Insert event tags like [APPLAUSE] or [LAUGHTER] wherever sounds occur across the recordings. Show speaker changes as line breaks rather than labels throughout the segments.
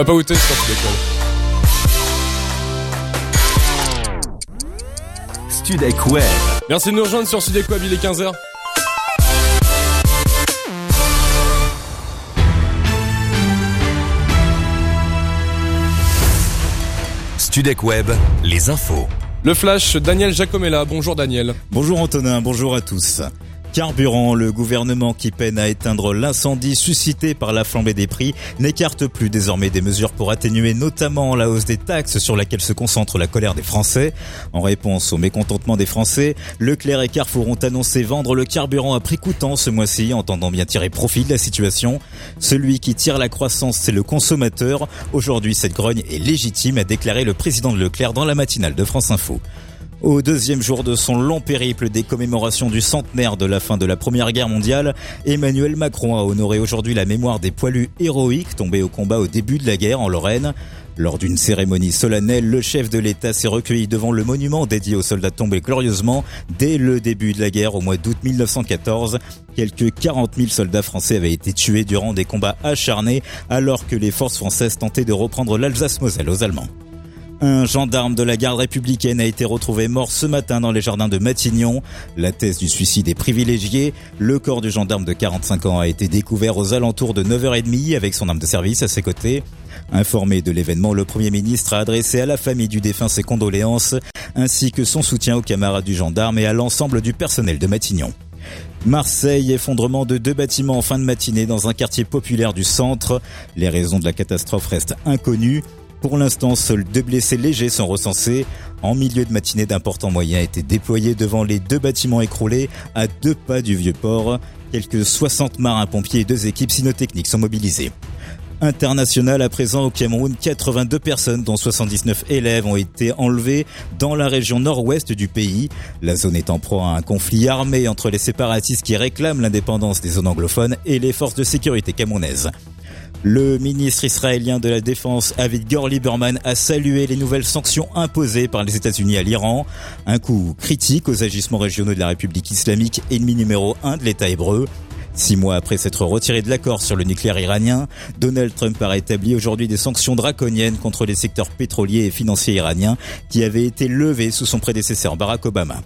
Papa Outé sur Studek Web.
Studek Web.
Merci de nous rejoindre sur Studek Web, il est 15h.
Studek Web, les infos.
Le flash, Daniel Jacomella. Bonjour Daniel.
Bonjour Antonin, bonjour à tous. Carburant, le gouvernement qui peine à éteindre l'incendie suscité par la flambée des prix n'écarte plus désormais des mesures pour atténuer notamment la hausse des taxes sur laquelle se concentre la colère des Français. En réponse au mécontentement des Français, Leclerc et Carrefour ont annoncé vendre le carburant à prix coûtant ce mois-ci, entendant bien tirer profit de la situation. Celui qui tire la croissance, c'est le consommateur. Aujourd'hui, cette grogne est légitime, a déclaré le président de Leclerc dans la matinale de France Info. Au deuxième jour de son long périple des commémorations du centenaire de la fin de la Première Guerre mondiale, Emmanuel Macron a honoré aujourd'hui la mémoire des poilus héroïques tombés au combat au début de la guerre en Lorraine. Lors d'une cérémonie solennelle, le chef de l'État s'est recueilli devant le monument dédié aux soldats tombés glorieusement dès le début de la guerre au mois d'août 1914. Quelques 40 000 soldats français avaient été tués durant des combats acharnés alors que les forces françaises tentaient de reprendre l'Alsace-Moselle aux Allemands. Un gendarme de la garde républicaine a été retrouvé mort ce matin dans les jardins de Matignon. La thèse du suicide est privilégiée. Le corps du gendarme de 45 ans a été découvert aux alentours de 9h30 avec son âme de service à ses côtés. Informé de l'événement, le Premier ministre a adressé à la famille du défunt ses condoléances, ainsi que son soutien aux camarades du gendarme et à l'ensemble du personnel de Matignon. Marseille, effondrement de deux bâtiments en fin de matinée dans un quartier populaire du centre. Les raisons de la catastrophe restent inconnues. Pour l'instant, seuls deux blessés légers sont recensés. En milieu de matinée, d'importants moyens étaient déployés devant les deux bâtiments écroulés à deux pas du vieux port. Quelques 60 marins-pompiers et deux équipes cynotechniques sont mobilisées. International à présent au Cameroun, 82 personnes dont 79 élèves ont été enlevés dans la région nord-ouest du pays. La zone est en proie à un conflit armé entre les séparatistes qui réclament l'indépendance des zones anglophones et les forces de sécurité camerounaises. Le ministre israélien de la Défense, Avigdor Lieberman, a salué les nouvelles sanctions imposées par les États-Unis à l'Iran. Un coup critique aux agissements régionaux de la République islamique, ennemi numéro un de l'État hébreu. Six mois après s'être retiré de l'accord sur le nucléaire iranien, Donald Trump a rétabli aujourd'hui des sanctions draconiennes contre les secteurs pétroliers et financiers iraniens qui avaient été levés sous son prédécesseur Barack Obama.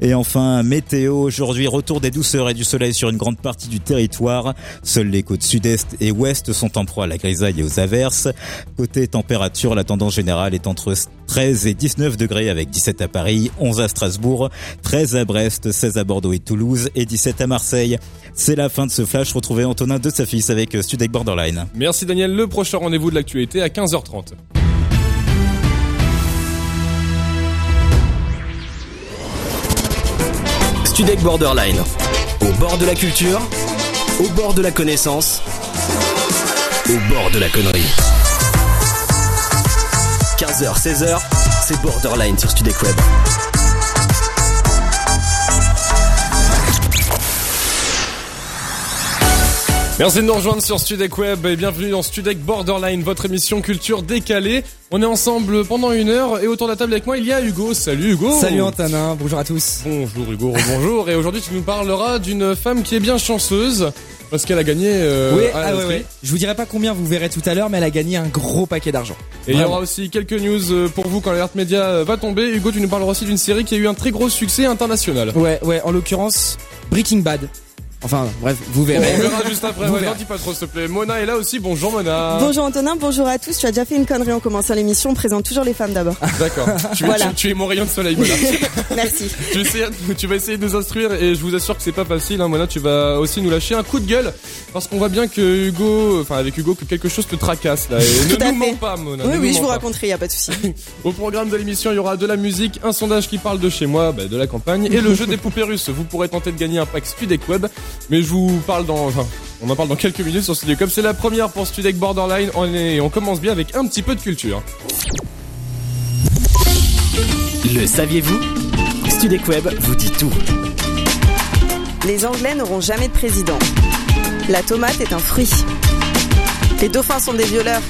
Et enfin, météo, aujourd'hui, retour des douceurs et du soleil sur une grande partie du territoire. Seules les côtes sud-est et ouest sont en proie à la grisaille et aux averses. Côté température, la tendance générale est entre 13 et 19 degrés avec 17 à Paris, 11 à Strasbourg, 13 à Brest, 16 à Bordeaux et Toulouse et 17 à Marseille. C'est la fin de ce flash. Retrouvez Antonin de sa fils avec Studek Borderline.
Merci Daniel. Le prochain rendez-vous de l'actualité à 15h30.
Studek Borderline. Au bord de la culture, au bord de la connaissance, au bord de la connerie. 15h, 16h, c'est Borderline sur Studek Web.
Merci de nous rejoindre sur Studek Web et bienvenue dans Studek Borderline, votre émission culture décalée. On est ensemble pendant une heure et autour de la table avec moi il y a Hugo. Salut Hugo.
Salut Antonin, bonjour à tous.
Bonjour Hugo, bonjour. et aujourd'hui tu nous parleras d'une femme qui est bien chanceuse parce qu'elle a gagné. Euh,
oui, ah ouais. Je vous dirai pas combien vous verrez tout à l'heure, mais elle a gagné un gros paquet d'argent.
Et il y aura aussi quelques news euh, pour vous quand l'alerte média euh, va tomber. Hugo, tu nous parleras aussi d'une série qui a eu un très gros succès international.
Ouais, ouais, en l'occurrence, Breaking Bad. Enfin, bref, vous
On
verrez.
verra juste après.
Vous
Ouais, n'en dis pas trop s'il te plaît. Mona est là aussi. Bonjour Mona.
Bonjour Antonin, bonjour à tous. Tu as déjà fait une connerie en commençant l'émission. On présente toujours les femmes d'abord. [LAUGHS]
D'accord. Tu, es-
Voilà.
tu- tu es mon rayon de soleil, Mona. [LAUGHS]
Merci.
tu, vas essayer, tu vas essayer de nous instruire et je vous assure que c'est pas facile. Hein, Mona, tu vas aussi nous lâcher un coup de gueule parce qu'on voit bien que Hugo, enfin avec Hugo, que quelque chose te tracasse là. Et
Tout
ne
à
nous mens pas, Mona.
Oui, oui, je vous
pas.
raconterai, y a pas de souci. [LAUGHS]
Au programme de l'émission, il y aura de la musique, un sondage qui parle de chez moi, bah, de la campagne, et le jeu des poupées russes. Vous pourrez tenter de gagner un pack Studek Web, mais je vous parle dans, enfin, on en parle dans quelques minutes sur Studek Web. C'est la première pour Studek Borderline. On, est, on commence bien avec un petit peu de culture.
Le saviez-vous? Studek Web vous dit tout.
Les Anglais n'auront jamais de président. La tomate est un fruit. Les dauphins sont des violeurs.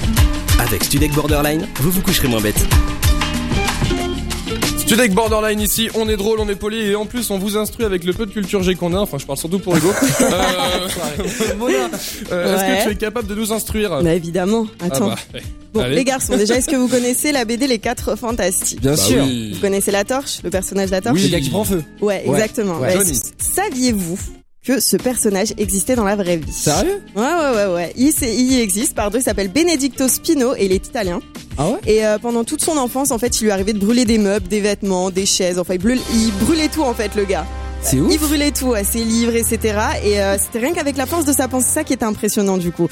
Avec Studek Borderline, vous vous coucherez moins bête.
Studek Borderline ici, on est drôle, on est poli, et en plus on vous instruit avec le peu de culture G qu'on a, enfin je parle surtout pour Hugo. [LAUGHS] Euh, Mona, [LAUGHS] euh, est-ce que tu es capable de nous instruire?
Bah évidemment.
Ah
Attends.
bah, ouais.
Bon,
Allez.
les garçons, déjà, est-ce que vous [LAUGHS] connaissez la BD Les Quatre Fantastiques?
Bien
Bah
sûr.
oui.
Vous connaissez la torche, le personnage de la torche?
Oui.
Le gars qui prend feu.
Ouais,
Ouais.
exactement.
Ouais.
S- Saviez-vous que ce personnage existait dans la vraie vie
Sérieux?
Ouais, ouais, ouais, ouais. Il, il existe, pardon. Il s'appelle Benedicto Spino et il est italien.
Ah ouais?
Et euh, pendant toute son enfance, en fait, il lui arrivait de brûler des meubles, des vêtements, des chaises. Enfin, il brûlait, il brûlait tout, en fait, le gars.
C'est
Il
ouf.
brûlait tout, ouais, ses livres, etc. Et euh, c'était rien qu'avec la force de sa pensée, ça qui était impressionnant, du coup.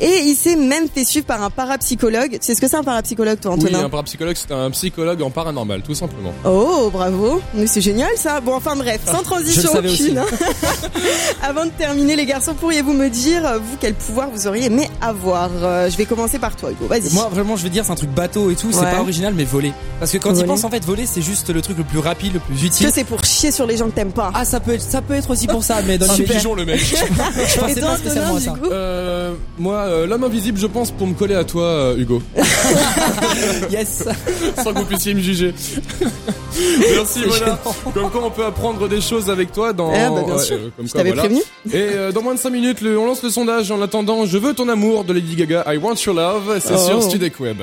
Et il s'est même fait suivre par un parapsychologue. Tu sais ce que c'est un parapsychologue, toi,
Oui,
Antonin
un parapsychologue, c'est un psychologue en paranormal, tout simplement.
Oh, bravo. Mais c'est génial ça. Bon, enfin bref, sans transition
Je le savais
aucune. [LAUGHS] Avant de terminer, les garçons, pourriez-vous me dire, vous, quel pouvoir vous auriez aimé avoir? Euh, Je vais commencer par toi, Hugo. Vas-y.
Moi vraiment je vais dire c'est un truc bateau et tout, c'est
Ouais.
pas original mais voler. Parce que quand
Voler.
il pense en fait voler c'est juste le truc le plus rapide, le plus
que
utile.
c'est pour chier sur les gens que t'aimes pas.
Ah ça peut être ça peut être aussi pour ça mais dans
Un
les
pigeon, le mec. [LAUGHS]
je
Et
pensais pas spécialement à
du
ça.
coup
Euh, moi, euh, l'homme invisible, je pense, pour me coller à toi, euh, Hugo. [LAUGHS]
Yes.
Sans que vous puissiez me juger. [LAUGHS] Merci, voilà. Comme quoi, on peut apprendre des choses avec toi dans.
Ah, bah, bien sûr.
euh, comme
Je
quoi,
t'avais
voilà.
prévenu.
Et euh, dans moins de 5 minutes, le- on lance le sondage. En attendant, je veux ton amour de Lady Gaga. I want your love. C'est
Oh.
sur Studek Web.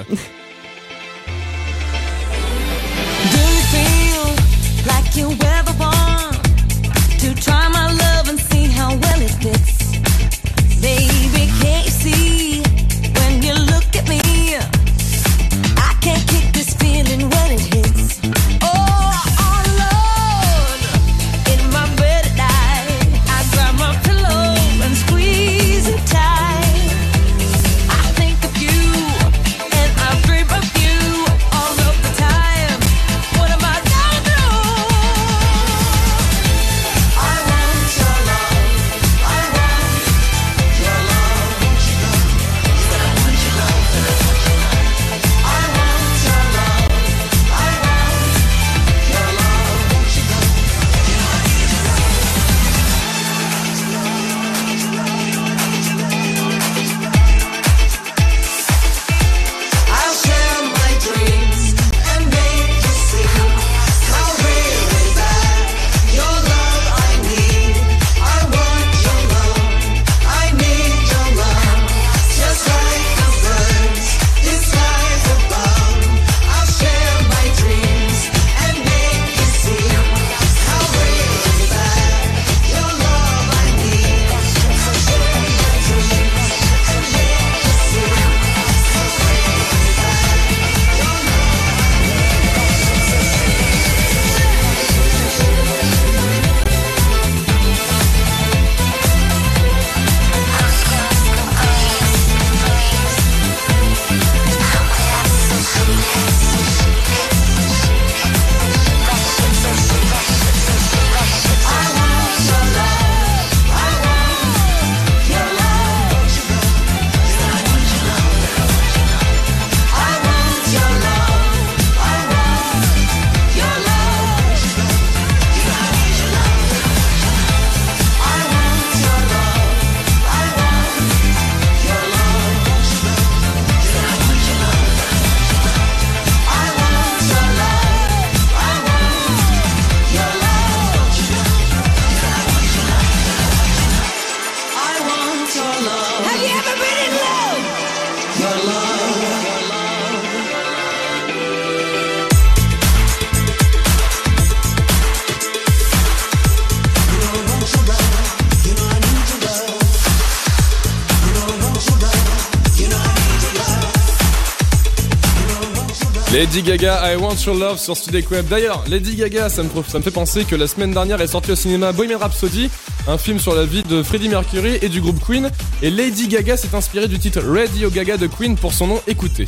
Lady Gaga, I Want Your Love sur Studek Web. D'ailleurs, Lady Gaga, ça me, ça me fait penser que la semaine dernière est sorti au cinéma Bohemian Rhapsody, un film sur la vie de Freddie Mercury et du groupe Queen. Et Lady Gaga s'est inspirée du titre Radio Gaga de Queen pour son nom. Écoutez.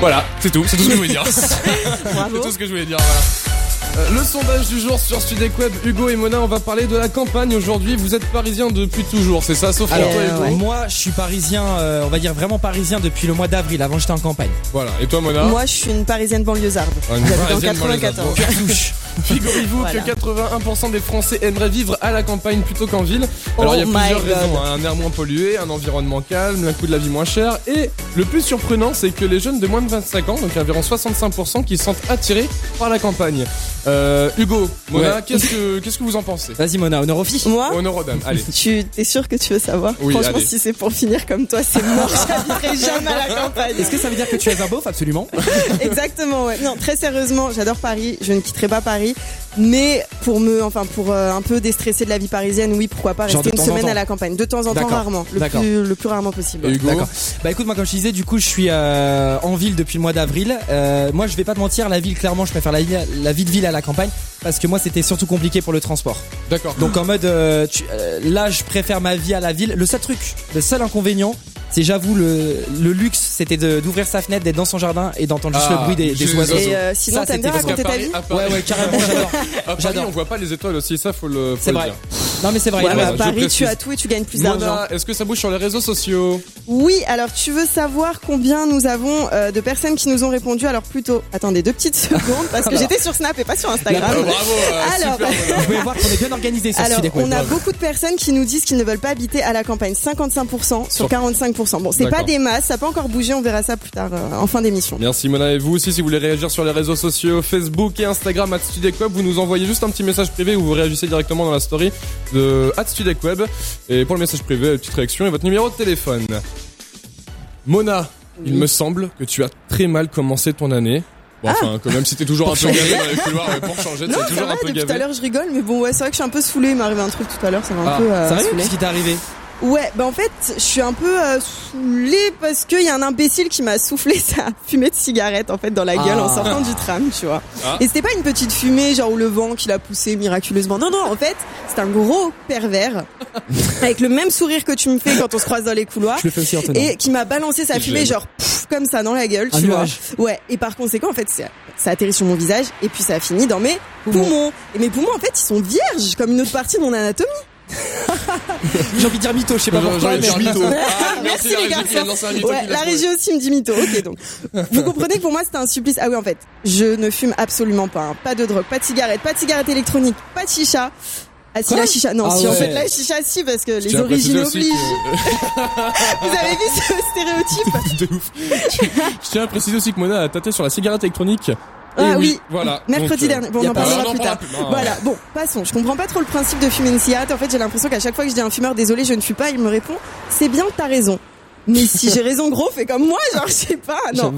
Voilà, c'est tout, c'est tout ce que je voulais dire. [LAUGHS] c'est tout ce que je voulais dire, voilà. Euh, Le sondage du jour sur Studek Web, Hugo et Mona, on va parler de la campagne aujourd'hui. Vous êtes parisiens depuis toujours, c'est ça, sauf
Alors
toi et
Euh,
toi.
ouais.
moi je suis parisien, euh, on va dire vraiment parisien depuis le mois d'avril. Avant j'étais en campagne.
Voilà, et toi Mona
Moi, je suis une parisienne banlieusarde.
Ah, une
J'habite dans
Parisienne
94.
banlieusarde.
Figurez-vous
Voilà.
que 81% des Français aimeraient vivre à la campagne plutôt qu'en ville. Alors il y a
Oh
plusieurs
God.
raisons, hein. un air moins pollué, un environnement calme, un coût de la vie moins cher et le plus surprenant c'est que les jeunes de moins de 25 ans, donc environ 65% qui se sentent attirés par la campagne. Euh, Hugo, Mona,
Ouais.
qu'est-ce que [LAUGHS] qu'est-ce que vous en pensez?
Vas-y Mona, honneur aux filles.
Moi?
Honneur aux dames, allez. [LAUGHS]
Tu t'es sûr que tu veux savoir?
Oui,
Franchement,
allez.
si c'est pour finir comme toi, c'est mort. [LAUGHS] J'habiterai jamais à la campagne.
Est-ce que ça veut dire que tu es un beauf Absolument?
Exactement, ouais. Non, très sérieusement, j'adore Paris. Je ne quitterai pas Paris. Mais pour me, enfin, pour euh, un peu déstresser de la vie parisienne, oui, pourquoi pas rester une semaine à la campagne. De temps en temps, rarement. Le plus, le plus rarement possible.
D'accord. Bah écoute, moi comme je disais, du coup, je suis euh, en ville depuis le mois d'avril. Euh, moi, je vais pas te mentir, la ville, clairement, je préfère la, ville- la vie de ville à la campagne parce que moi, c'était surtout compliqué pour le transport.
D'accord.
Donc en mode, euh, tu- euh, là, je préfère ma vie à la ville. Le seul truc, le seul inconvénient, c'est j'avoue le, le luxe, c'était de- d'ouvrir sa fenêtre, d'être dans son jardin et d'entendre juste
Ah,
le bruit des, des
juste les
oiseaux.
oiseaux.
Et euh, sinon,
Ça,
t'aimes bien
c'était
raconter ta
Paris-
vie
Ouais, ouais, carrément, [LAUGHS] j'adore.
À Paris,
J'adore.
on voit pas les étoiles aussi, ça faut le, faut
C'est
le
vrai.
dire.
Non mais c'est vrai.
Ouais,
il
mais à
je
Paris, tu
précise.
as tout et tu gagnes plus d'argent.
Mona, est-ce que ça bouge sur les réseaux sociaux?
Oui, alors tu veux savoir combien nous avons euh, de personnes qui nous ont répondu? Alors plutôt, attendez deux petites secondes parce que [LAUGHS] j'étais sur Snap et pas sur Instagram.
Bravo, euh, [LAUGHS]
Alors,
super.
Vous pouvez voir qu'on est bien organisé sur
Alors, on a beaucoup de personnes qui nous disent qu'ils ne veulent pas habiter à la campagne. 55% sur 45%. Bon, c'est pas des masses, ça peut encore bouger, on verra ça plus tard euh, en fin d'émission.
Merci Mona et vous aussi si vous voulez réagir sur les réseaux sociaux Facebook et Instagram at StudecWeb vous nous envoyez juste un petit message privé où vous réagissez directement dans la story de at StudecWeb et pour le message privé petite réaction et votre numéro de téléphone. Mona, il me semble que tu as très mal commencé ton année. Bon, enfin, quand même, si t'es toujours un peu gavé dans les couloirs, ouais, pour changer, [LAUGHS] t'es toujours
va,
un peu
depuis tout à
gavé.
l'heure je rigole, mais bon, ouais, c'est vrai que je suis un peu saoulée. Il m'est arrivé un truc tout à l'heure, ça m'a un
Ah,
peu euh,
Sérieux. Qu'est-ce qui t'est arrivé
Ouais, bah en fait, je suis un peu euh, saoulée parce qu'il y a un imbécile qui m'a soufflé [LAUGHS] sa fumée de cigarette en fait dans la gueule en
Ah.
sortant du tram, tu vois.
Ah.
Et c'était pas une petite fumée genre où le vent qui l'a poussé miraculeusement. Non, non, en fait, c'est un gros pervers [LAUGHS] avec le même sourire que tu me fais quand on se croise dans les couloirs.
Je le fais aussi.
Et qui m'a balancé sa fumée genre pff, comme ça dans la gueule,
Un
tu vois.
nuage.
Ouais. Et par conséquent, en fait, ça, ça atterrit sur mon visage et puis ça a fini dans mes
Poumons.
poumons. Et mes poumons, en fait, ils sont vierges comme une autre partie de mon anatomie. [LAUGHS]
J'ai envie de dire mytho, je sais pas pourquoi. mais-
mytho. [LAUGHS] Ah,
Merci,
la
les
mytho
Ouais,
qui l'a
régie aussi me dit mytho. Ok, donc vous comprenez que pour moi c'était un supplice. Ah oui, en fait, je ne fume absolument pas. hein. Pas de drogue, pas de cigarette, pas de cigarette électronique, pas de chicha. Ah si
Quoi
la chicha, non,
Ah
si en fait la chicha si parce que les origines obligent.
que- [LAUGHS]
Vous avez vu ce stéréotype [LAUGHS]
de ouf. Je tiens à préciser aussi que Mona a tâté sur la cigarette électronique. Et
Ah oui.
voilà.
Mercredi
Donc, euh,
dernier. Bon, on en parlera plus tard.
plus.
Voilà. Bon, passons. Je comprends pas trop le principe de fumer une cigarette. En fait, j'ai l'impression qu'à chaque fois que je dis à un fumeur, désolé, je ne fume pas, il me répond, c'est bien, t'as raison. Mais si j'ai raison, gros, fais comme moi, genre, je sais pas, non.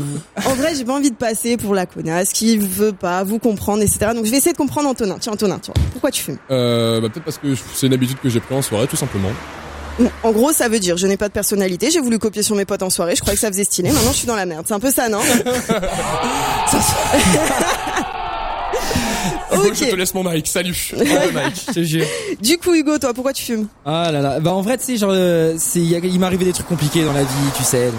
En vrai, j'ai pas envie de passer pour la connasse qui veut pas vous comprendre, etc. Donc, je vais essayer de comprendre Antonin. Tiens, Antonin, tiens, pourquoi tu fumes?
Euh, bah, peut-être parce que c'est une habitude que j'ai pris en soirée, tout simplement.
En gros, ça veut dire, je n'ai pas de personnalité, j'ai voulu copier sur mes potes en soirée, je croyais que ça faisait stylé, maintenant je suis dans la merde. C'est un peu ça, non? [LAUGHS] [LAUGHS]
Hugo,
Ok.
je te laisse mon mic. Salut. [LAUGHS]
Jure.
Du coup, Hugo, toi, pourquoi tu fumes?
Ah là là. Bah en vrai, tu sais, genre, euh, c'est, il arrivé des trucs compliqués dans la vie, tu sais. donc.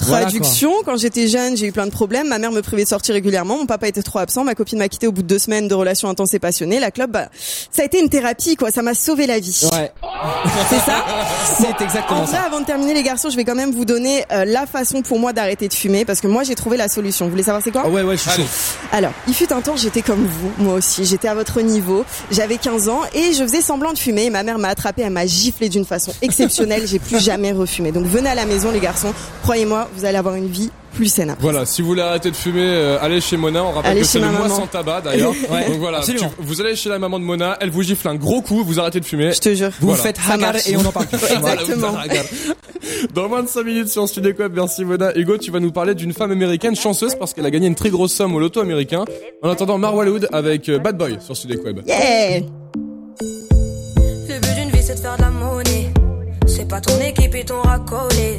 Voilà.
Traduction, quand j'étais jeune, j'ai eu plein de problèmes. Ma mère me privait de sortir régulièrement. Mon papa était trop absent. Ma copine m'a quitté au bout de deux semaines de relations intenses et passionnées. La club, bah, ça a été une thérapie, quoi. Ça m'a sauvé la vie.
Ouais. [LAUGHS]
C'est ça [LAUGHS]
C'est
En
exactement
vrai,
ça.
avant de terminer, les garçons, je vais quand même vous donner euh, la façon pour moi d'arrêter de fumer, parce que moi, j'ai trouvé la solution. Vous voulez savoir c'est quoi?
Ah ouais, ouais, je suis.
Alors, il fut un temps, j'étais comme vous, moi aussi. J'étais à votre niveau. J'avais 15 ans et je faisais semblant de fumer. Ma mère m'a attrapé, elle m'a giflé d'une façon exceptionnelle. J'ai plus jamais refumé. Donc venez à la maison, les garçons. Croyez-moi, vous allez avoir une vie plus saine après.
Voilà, si vous voulez arrêter de fumer, euh, allez chez Mona. On rappelle
Allez
que c'est le mois sans tabac d'ailleurs. [LAUGHS]
Ouais,
Donc voilà, tu- vous allez chez la maman de Mona, elle vous gifle un gros coup, vous arrêtez de fumer.
Je te jure.
Vous
Voilà.
faites hagar et on en parle. [LAUGHS]
Voilà,
Exactement.
Dans moins de 5 minutes sur Studio Web, merci Mona. Hugo, tu vas nous parler d'une femme américaine chanceuse parce qu'elle a gagné une très grosse somme au loto américain. En attendant, Marwa Wood avec euh, Bad Boy sur Studio Web.
Yeah
Le but d'une vie c'est de faire de la monnaie. C'est pas ton équipe et ton racolé.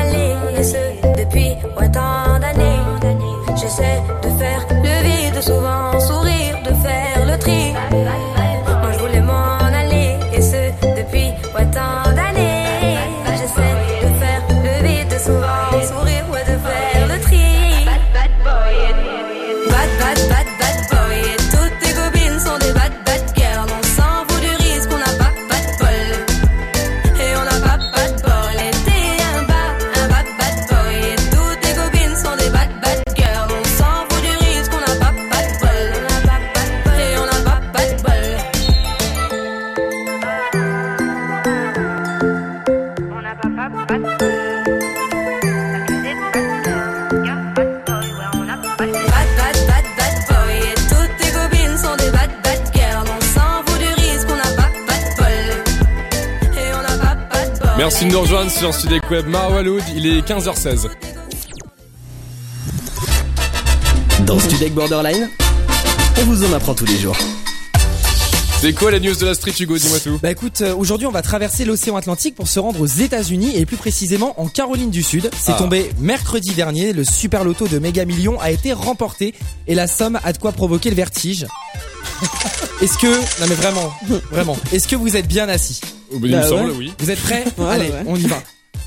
depuis autant d'années.
Merci de nous rejoindre sur Studek Web Marwaloud, il est 15h16.
Dans Studek Borderline, on vous en apprend tous les jours.
C'est quoi les news de la street Hugo, dis-moi tout.
Bah écoute, euh, aujourd'hui on va traverser l'océan Atlantique pour se rendre aux États-Unis et plus précisément en Caroline du Sud. C'est
Ah.
tombé mercredi dernier, le super loto de Méga Millions a été remporté et la somme a de quoi provoquer le vertige. [LAUGHS] Est-ce que non mais vraiment, vraiment, est-ce que vous êtes bien assis?
Bah, il me
Bah
semble,
ouais.
oui.
Vous êtes prêts?
Ouais,
Allez,
ouais.
on y va.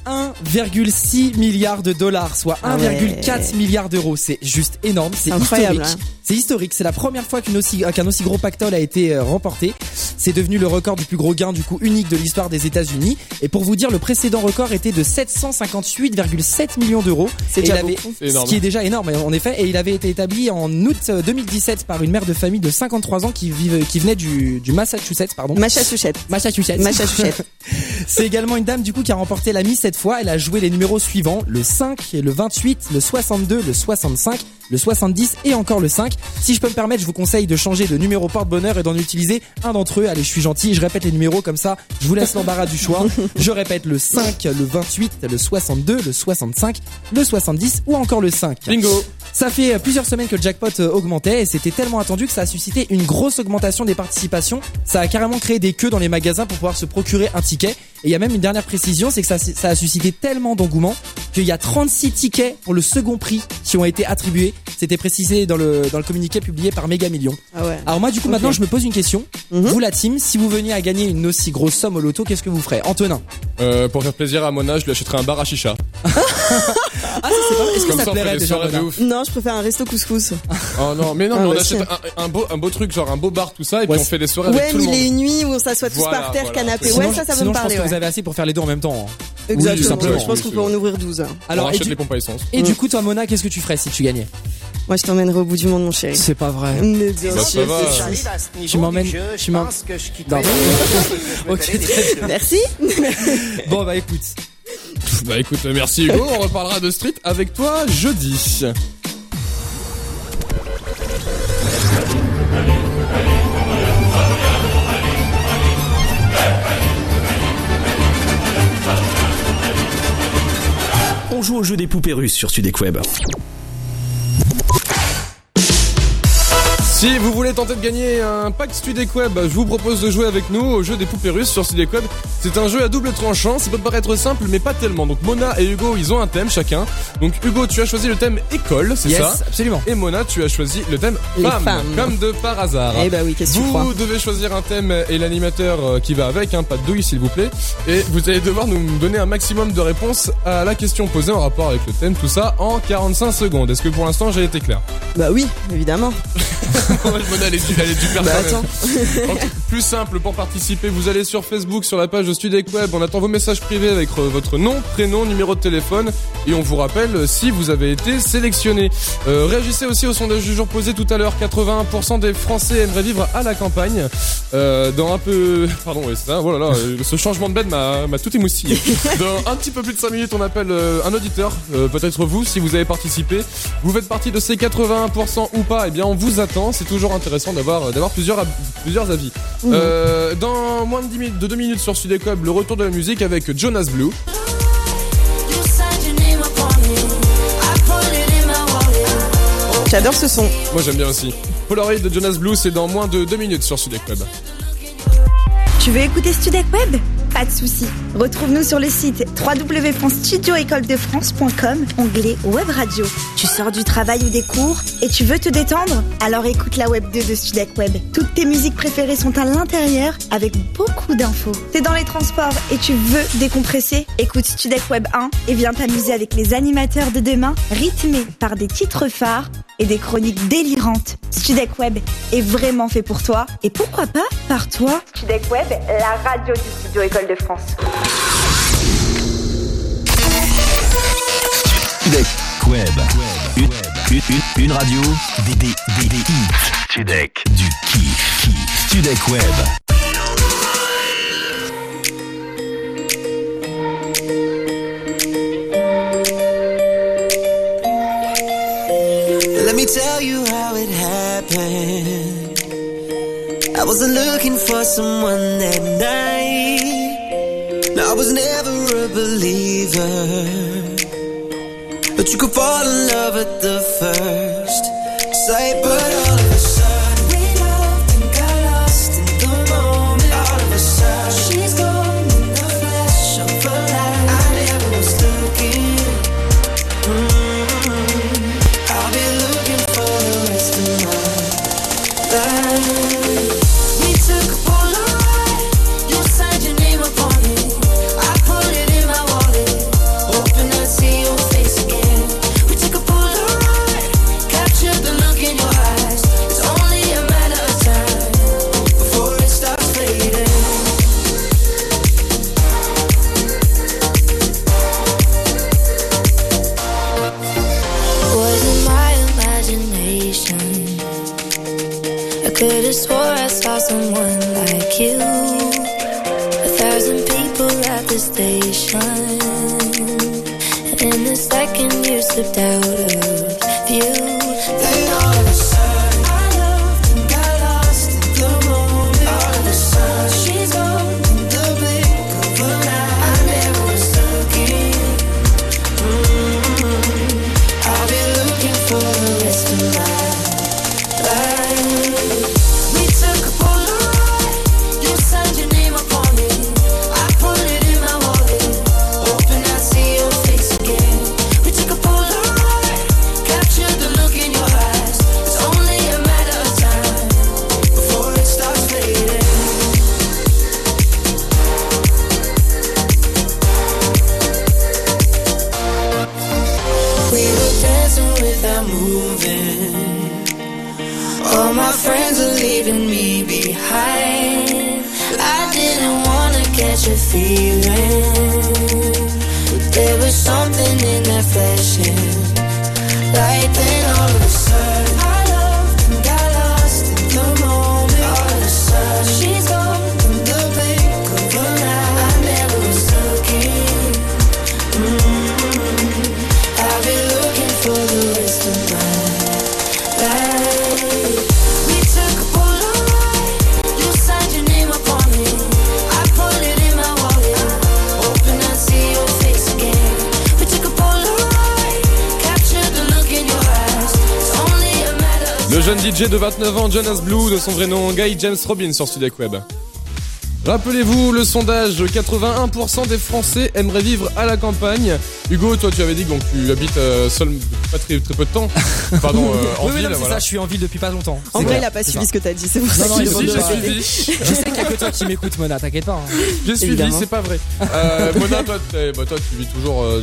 1,6 milliard de dollars, soit
Ah
1,4
ouais.
milliard d'euros. C'est juste énorme, c'est
Incroyable,
historique.
hein.
C'est historique, c'est la première fois aussi, qu'un aussi gros pactole a été euh, remporté. C'est devenu le record du plus gros gain du coup unique de l'histoire des États-Unis. Et pour vous dire, le précédent record était de 758,7 millions d'euros.
C'est déjà
avait-. Ce qui est déjà énorme en effet, et il avait été établi en août euh, 2017 par une mère de famille de 53 ans qui, vive, qui venait du, du Massachusetts, pardon.
Massachusetts.
Massachusetts.
Massachusetts. [LAUGHS]
C'est également une dame du coup qui a remporté la mise cette fois. Elle a joué les numéros suivants le 5, le 28, le 62, le 65, le 70 et encore le 5. Si je peux me permettre, je vous conseille de changer de numéro porte-bonheur et d'en utiliser un d'entre eux. Allez, je suis gentil, je répète les numéros comme ça, je vous laisse l'embarras du choix. Je répète le 5, le 28, le 62, le 65, le 70 ou encore le 5.
Bingo.
Ça fait euh, plusieurs semaines que le jackpot euh, augmentait et c'était tellement attendu que ça a suscité une grosse augmentation des participations. Ça a carrément créé des queues dans les magasins pour pouvoir se procurer un ticket. Et il y a même une dernière précision, c'est que ça, ça a suscité tellement d'engouement qu'il y a 36 tickets pour le second prix qui ont été attribués. C'était précisé dans le, dans le communiqué publié par Mega Millions.
Ah ouais.
Alors moi du coup maintenant je me pose une question.
Mhm.
Vous la team, si vous veniez à gagner une aussi grosse somme au loto, qu'est-ce que vous ferez? Antonin
Euh, pour faire plaisir à Mona, je lui achèterai un bar à chicha. [LAUGHS]
Ah ça c'est pas Est-ce que
Comme
ça
ça,
plairait déjà
soirées de
Mona
ouf.
Non, je préfère un resto couscous. [LAUGHS]
Oh non, mais non,
Ah,
mais on
bah,
achète un, un beau, un beau truc, genre un beau bar, tout ça, et
Ouais,
puis on fait des soirées
Ouais,
avec tout le
mille et
monde.
une nuits où on s'assoit tous
Voilà,
par terre,
voilà.
canapé.
Sinon,
Ouais, ça, ça
sinon,
me
je pense
parler.
que vous
ouais.
avez assez pour faire les deux en même temps. hein.
Exactement.
simplement,
je pense qu'on peut en ouvrir 12.
on
Alors et
achète
du,
les pompes à essence.
et du coup toi Mona, qu'est-ce que tu ferais si tu gagnais?
Moi, je t'emmènerai au bout du monde, mon chéri.
C'est pas vrai.
Mais bien sûr,
ça va.
c'est ça.
Tu m'emmènes, tu m'emmènes. Non. [LAUGHS] ok, très bien.
Merci. [LAUGHS]
Bon bah écoute.
Bah écoute, merci Hugo, on reparlera de street avec toi jeudi.
On joue au jeu des poupées russes sur Studek Web.
Si vous voulez tenter de gagner un pack Studek Web, je vous propose de jouer avec nous au jeu des poupées russes sur Studek Web. C'est un jeu à double tranchant, ça peut paraître simple mais pas tellement. Donc Mona et Hugo, ils ont un thème chacun. Donc Hugo, tu as choisi le thème école, c'est
Yes,
ça
absolument.
Et Mona, tu as choisi le thème femme, comme de par hasard.
Eh bah oui, qu'est-ce que tu
Vous devez choisir un thème et l'animateur euh, qui va avec, hein, pas de douille s'il vous plaît. Et vous allez devoir nous donner un maximum de réponses à la question posée en rapport avec le thème, tout ça en 45 secondes. Est-ce que pour l'instant j'ai été clair
Bah oui, évidemment. [LAUGHS]
Mona, elle est elle est du
Bah attends.
Plus simple pour participer, vous allez sur Facebook, sur la page de Studek Web, on attend vos messages privés avec euh, votre nom, prénom, numéro de téléphone et on vous rappelle euh, si vous avez été sélectionné. Euh, réagissez aussi au sondage du jour posé tout à l'heure, 81% des Français aimeraient vivre à la campagne. Euh, dans un peu... [LAUGHS] Pardon, c'est ça, voilà, là, euh, ce changement de bed m'a tout émoustillé. [LAUGHS] Dans un petit peu plus de 5 minutes, on appelle un auditeur, euh, peut-être vous, si vous avez participé. Vous faites partie de ces 81% ou pas, eh bien on vous attend, c'est toujours intéressant d'avoir plusieurs avis. Euh, dans moins de 10 minutes, de 2 minutes sur Sudek Web, le retour de la musique avec Jonas Blue.
J'adore ce son.
Moi j'aime bien aussi. Polaroid de Jonas Blue, c'est dans moins de 2 minutes sur Sudek Web.
Tu veux écouter Studek Web? Pas de souci. Retrouve-nous sur le site www.studioécoledefrance.com, onglet Web Radio. Tu sors du travail ou des cours et tu veux te détendre? Alors écoute la Web 2 de Studek Web. Toutes tes musiques préférées sont à l'intérieur avec beaucoup d'infos. T'es dans les transports et tu veux décompresser? Écoute Studek Web 1 et viens t'amuser avec les animateurs de demain, rythmés par des titres phares et des chroniques délirantes. Studek Web est vraiment fait pour toi et pourquoi pas par toi Studek Web, la radio du studio École de France.
Studek Web. Une, une, une, une radio. Studek, du kiff, kiff. Studek Web.
Let me tell you how it happened. I wasn't looking for someone that night. I was never a believer. But you could fall in love at the first sight. But
could have swore I saw someone like you. A thousand people at the station. And in a second you slipped out
DJ de 29 ans, Jonas Blue, de son vrai nom Guy James Robin sur Studek Web. Rappelez-vous le sondage, 81% des Français aimeraient vivre à la campagne. Hugo, toi tu avais dit que donc, tu habites euh, seul depuis pas très, très peu de temps. [LAUGHS] Pardon, euh, en
oui,
ville,
non,
voilà.
ça, je suis en ville depuis pas longtemps.
En
C'est
vrai, il a pas suivi
ça.
ce que t'as dit, c'est pour
Non,
ça
non, il
Si, j'ai suivi.
Je sais [LAUGHS] qu'il y a que toi qui m'écoutes, Mona, t'inquiète pas. hein.
J'ai suivi, c'est pas vrai. Euh, Mona, toi, bah, toi, tu vis toujours, euh,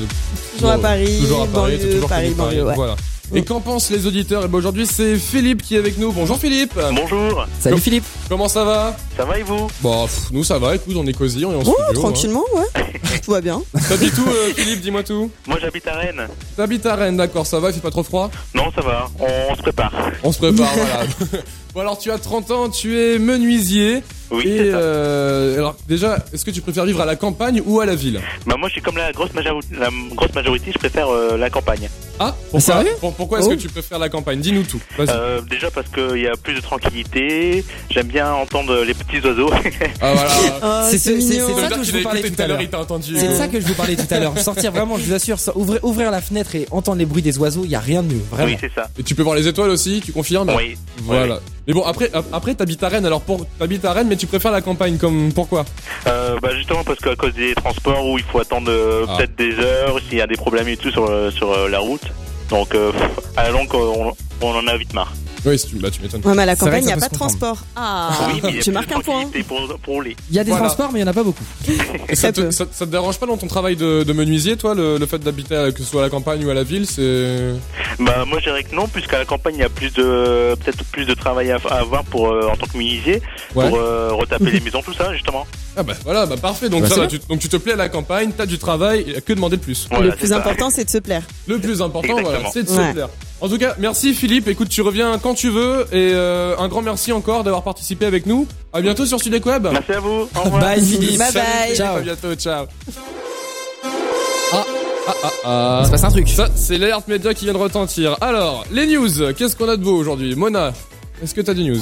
Toujours à Paris,
toujours à Paris,
banlieue,
toujours
Paris,
de
banlieue, ouais.
Voilà. Et qu'en pensent les auditeurs Et ben aujourd'hui, c'est Philippe qui est avec nous. Bonjour Philippe.
Bonjour,
Salut Philippe.
Comment ça va
ça va et vous
Bon, pff, nous ça va. Écoute, on est cosy, on est en
Oh,
studio.
tranquillement, ouais. [LAUGHS] Tout va bien.
T'habites où, euh, Philippe Dis-moi tout.
Moi j'habite à Rennes.
T'habites à Rennes, d'accord, ça va, il fait pas trop froid
Non, ça va, on, on se prépare.
On se prépare, voilà. [LAUGHS] Bon alors tu as 30 ans, tu es menuisier.
Oui,
et
c'est ça.
euh, alors déjà, est-ce que tu préfères vivre à la campagne ou à la ville?
Bah, moi je suis comme la grosse, majorité, la grosse majorité, je préfère euh, la campagne.
Ah, pourquoi,
sérieux?
pour- pourquoi est-ce
Oh.
que tu préfères la campagne? Dis-nous tout. Vas-y.
Euh, déjà parce qu'il y a plus de tranquillité, j'aime bien entendre les petits oiseaux.
Ah voilà. [LAUGHS] [LAUGHS]
Oh,
C'est- ça
Comme
que je vous parlais tout à l'heure.
il t'a entendu.
C'est de ça que je vous parlais tout à l'heure. Sortir vraiment, je vous assure, ouvrir la fenêtre et entendre les bruits des oiseaux, il y a rien de mieux, vraiment.
oui, c'est ça.
Et tu peux voir les étoiles aussi, tu confirmes?
Oui.
Voilà. Mais bon, après, ap- après t'habites à Rennes, alors pour, t'habites à Rennes, mais tu préfères la campagne, comme, pourquoi?
Euh, bah, justement parce qu'à cause des transports où il faut attendre euh,
Ah.
peut-être des heures, s'il y a des problèmes et tout sur, euh, sur euh, la route. Donc euh, à la longue, on, on en a vite marre.
Oui, si tu, bah, tu m'étonnes.
Ouais, mais à la
C'est vrai
campagne,
que
il n'y
ça
a
peut
pas de
comprendre.
transport. Ah,
oui, mais il y a
tu
plus
marques un point.
tranquillité pour, pour rouler.
Il y a des
Voilà.
transports, mais il y en a pas beaucoup. [LAUGHS]
Et ça,
Très
te,
peu.
ça, ça te dérange pas dans ton travail de, de menuisier, toi, le, le fait d'habiter, à- que ce soit à la campagne ou à la ville, c'est...
Bah moi je dirais que non, puisqu'à la campagne il y a plus de peut-être plus de travail à, à avoir pour euh, en tant que menuisier,
Ouais.
pour euh, retaper les maisons, tout ça justement.
Ah bah voilà, bah parfait, donc
Bah,
ça va, tu, donc tu te plais à la campagne, t'as du travail, et que demander de plus
Voilà,
le plus
ça.
important, c'est de se plaire.
Le plus important,
Exactement.
voilà, c'est de
Ouais.
se plaire. En tout cas, merci Philippe, écoute, tu reviens quand tu veux, et euh, un grand merci encore d'avoir participé avec nous. À bientôt sur Sudec Web.
Merci à vous. Au revoir.
Bye Philippe.
Bye
Salut,
bye.
Philippe,
Ciao.
À bientôt, ciao. Ah, ah, ah, ah.
Il se passe un truc.
Ça, c'est l'alerte média qui vient de retentir. Alors, les news, qu'est-ce qu'on a de beau aujourd'hui? Mona, est-ce que t'as des news?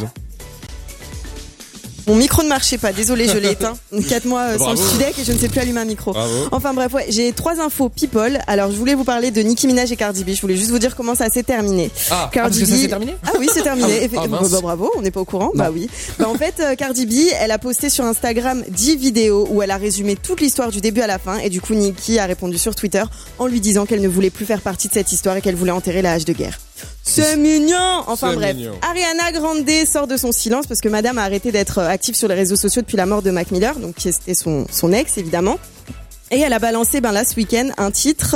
Mon micro ne marchait pas, désolé, je l'ai éteint. [LAUGHS] 4 mois euh, sans le studec et je ne sais plus allumer un micro.
Bravo.
Enfin bref, ouais, j'ai trois infos people. Alors je voulais vous parler de Nicki Minaj et Cardi B. Je voulais juste vous dire comment ça s'est terminé.
Ah,
Ah, parce que ça s'est terminé
Ah oui, c'est terminé.
Ah, ah,
bah, bah, bravo, on n'est pas au courant. Bah oui. Bah en fait, euh, Cardi B, elle a posté sur Instagram 10 vidéos où elle a résumé toute l'histoire du début à la fin. Et du coup, Nicki a répondu sur Twitter en lui disant qu'elle ne voulait plus faire partie de cette histoire et qu'elle voulait enterrer la hache de guerre. C'est mignon Enfin bref,
mignon.
Ariana Grande sort de son silence parce que madame a arrêté d'être euh, active sur les réseaux sociaux depuis la mort de Mac Miller, donc qui était son, son ex évidemment. Et elle a balancé ben là ce week-end un titre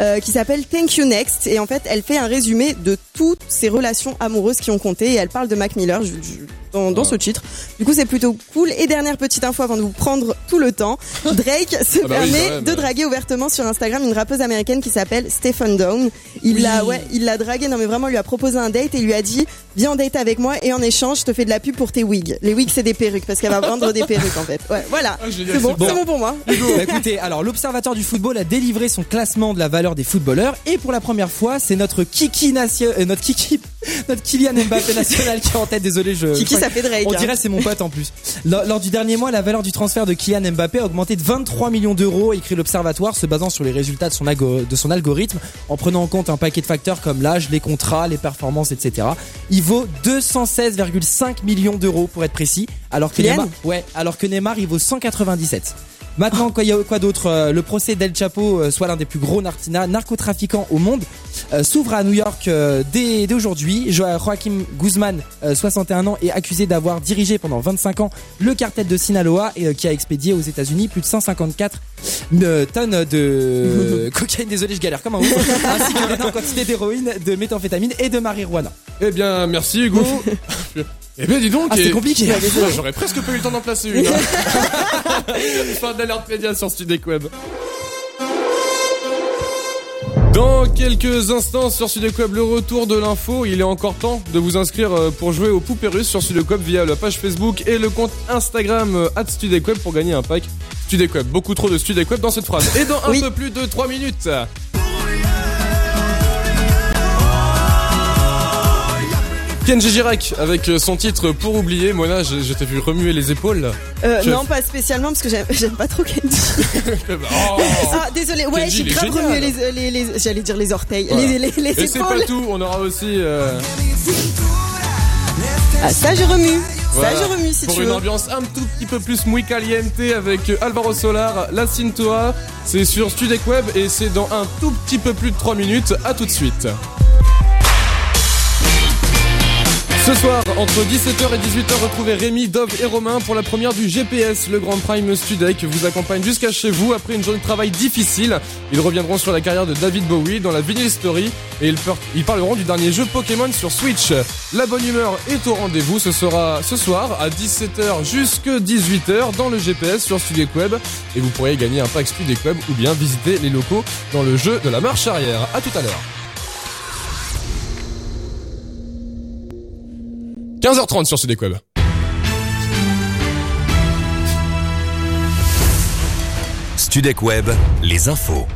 euh, qui s'appelle Thank You Next et en fait elle fait un résumé de toutes ses relations amoureuses qui ont compté et elle parle de Mac Miller je- je- dans, dans
Ah.
ce titre. Du coup c'est plutôt cool. Et dernière petite info avant de vous prendre tout le temps, [LAUGHS] Drake se
Ah bah
permet
même.
de draguer ouvertement sur Instagram une rappeuse américaine qui s'appelle Stephen Down. Il l'a ouais il l'a dragué non mais vraiment il lui a proposé un date et il lui a dit viens en date avec moi et en échange je te fais de la pub pour tes wigs. Les wigs c'est des perruques parce qu'elle va vendre des perruques en fait. Ouais voilà.
Ah,
c'est bon,
c'est bon.
bon pour moi.
Bah, écoutez, alors l'Observatoire du football a délivré son classement de la valeur des footballeurs et pour la première fois, c'est notre Kiki nation, euh, notre Kiki, [LAUGHS] notre Kylian Mbappé national qui est en tête. Désolé, je.
Kiki ça fait Drake.
On
hein.
dirait c'est mon pote en plus. Lors, lors du dernier mois, la valeur du transfert de Kylian Mbappé a augmenté de 23 millions d'euros, écrit l'Observatoire, se basant sur les résultats de son, algo- de son algorithme, en prenant en compte un paquet de facteurs comme l'âge, les contrats, les performances, etc. Il vaut 216,5 millions d'euros pour être précis, alors que
Kylian
Neymar, ouais, alors que Neymar il vaut 197. Maintenant, quoi, y a quoi d'autre Euh, Le procès d'El Chapo, euh, soit l'un des plus gros nartina- narcotrafiquants au monde, euh, s'ouvre à New York dès, dès aujourd'hui. Jo- Joaquim Guzman, euh, 61 ans, est accusé d'avoir dirigé pendant 25 ans le cartel de Sinaloa et qui a expédié aux États-Unis plus de 154 euh, tonnes de [LAUGHS] cocaïne. Désolé, je galère comme un ouf. [LAUGHS] ainsi que d'énormes quantités d'héroïne, de méthamphétamine et de marijuana.
Eh bien, merci Hugo. [LAUGHS] eh bien, dis donc.
Ah, c'est
et-
compliqué. [LAUGHS]
J'aurais presque pas eu le temps d'en placer une. hein. [LAUGHS] fin d'alerte média sur Studec Web. Dans quelques instants sur Sudec Web, le retour de l'info. Il est encore temps de vous inscrire euh, pour jouer aux poupées russes sur Sudec Web via la page Facebook et le compte Instagram euh, at pour gagner un pack Studec Web. Beaucoup trop de Studec Web dans cette phrase. Et dans un
Oui.
peu plus de 3 minutes. Kenji Girac avec euh, son titre Pour oublier. Mona, je, je t'ai vu remuer les épaules.
Euh, non, pas spécialement parce que j'aime pas trop Kenji. [LAUGHS]
Oh.
Ah, désolé. Ouais, j'ai grave remué les, les, les, j'allais dire les orteils,
Voilà.
les, les, les
Et c'est pas tout, on aura aussi euh,
Ah, ça, je remue.
Voilà.
Ça, je remue si
Pour
tu
une
veux.
ambiance un tout petit peu plus muy caliente avec Alvaro Solar, La Cintoa. C'est sur Studek Web et c'est dans un tout petit peu plus de 3 minutes. À tout de suite. Ce soir, entre 17h et 18h, retrouvez Rémi, Dove et Romain pour la première du GPS, le Grand Prime Studek vous accompagne jusqu'à chez vous après une journée de travail difficile. Ils reviendront sur la carrière de David Bowie dans la Vinyl Story et ils, parleront du dernier jeu Pokémon sur Switch. La bonne humeur est au rendez-vous, ce sera ce soir à 17h jusque 18h dans le GPS sur Studek Web et vous pourrez gagner un pack Studek Web ou bien visiter les locaux dans le jeu de la marche arrière. À tout à l'heure. 15h30 sur Studek Web.
Studek Web, les infos.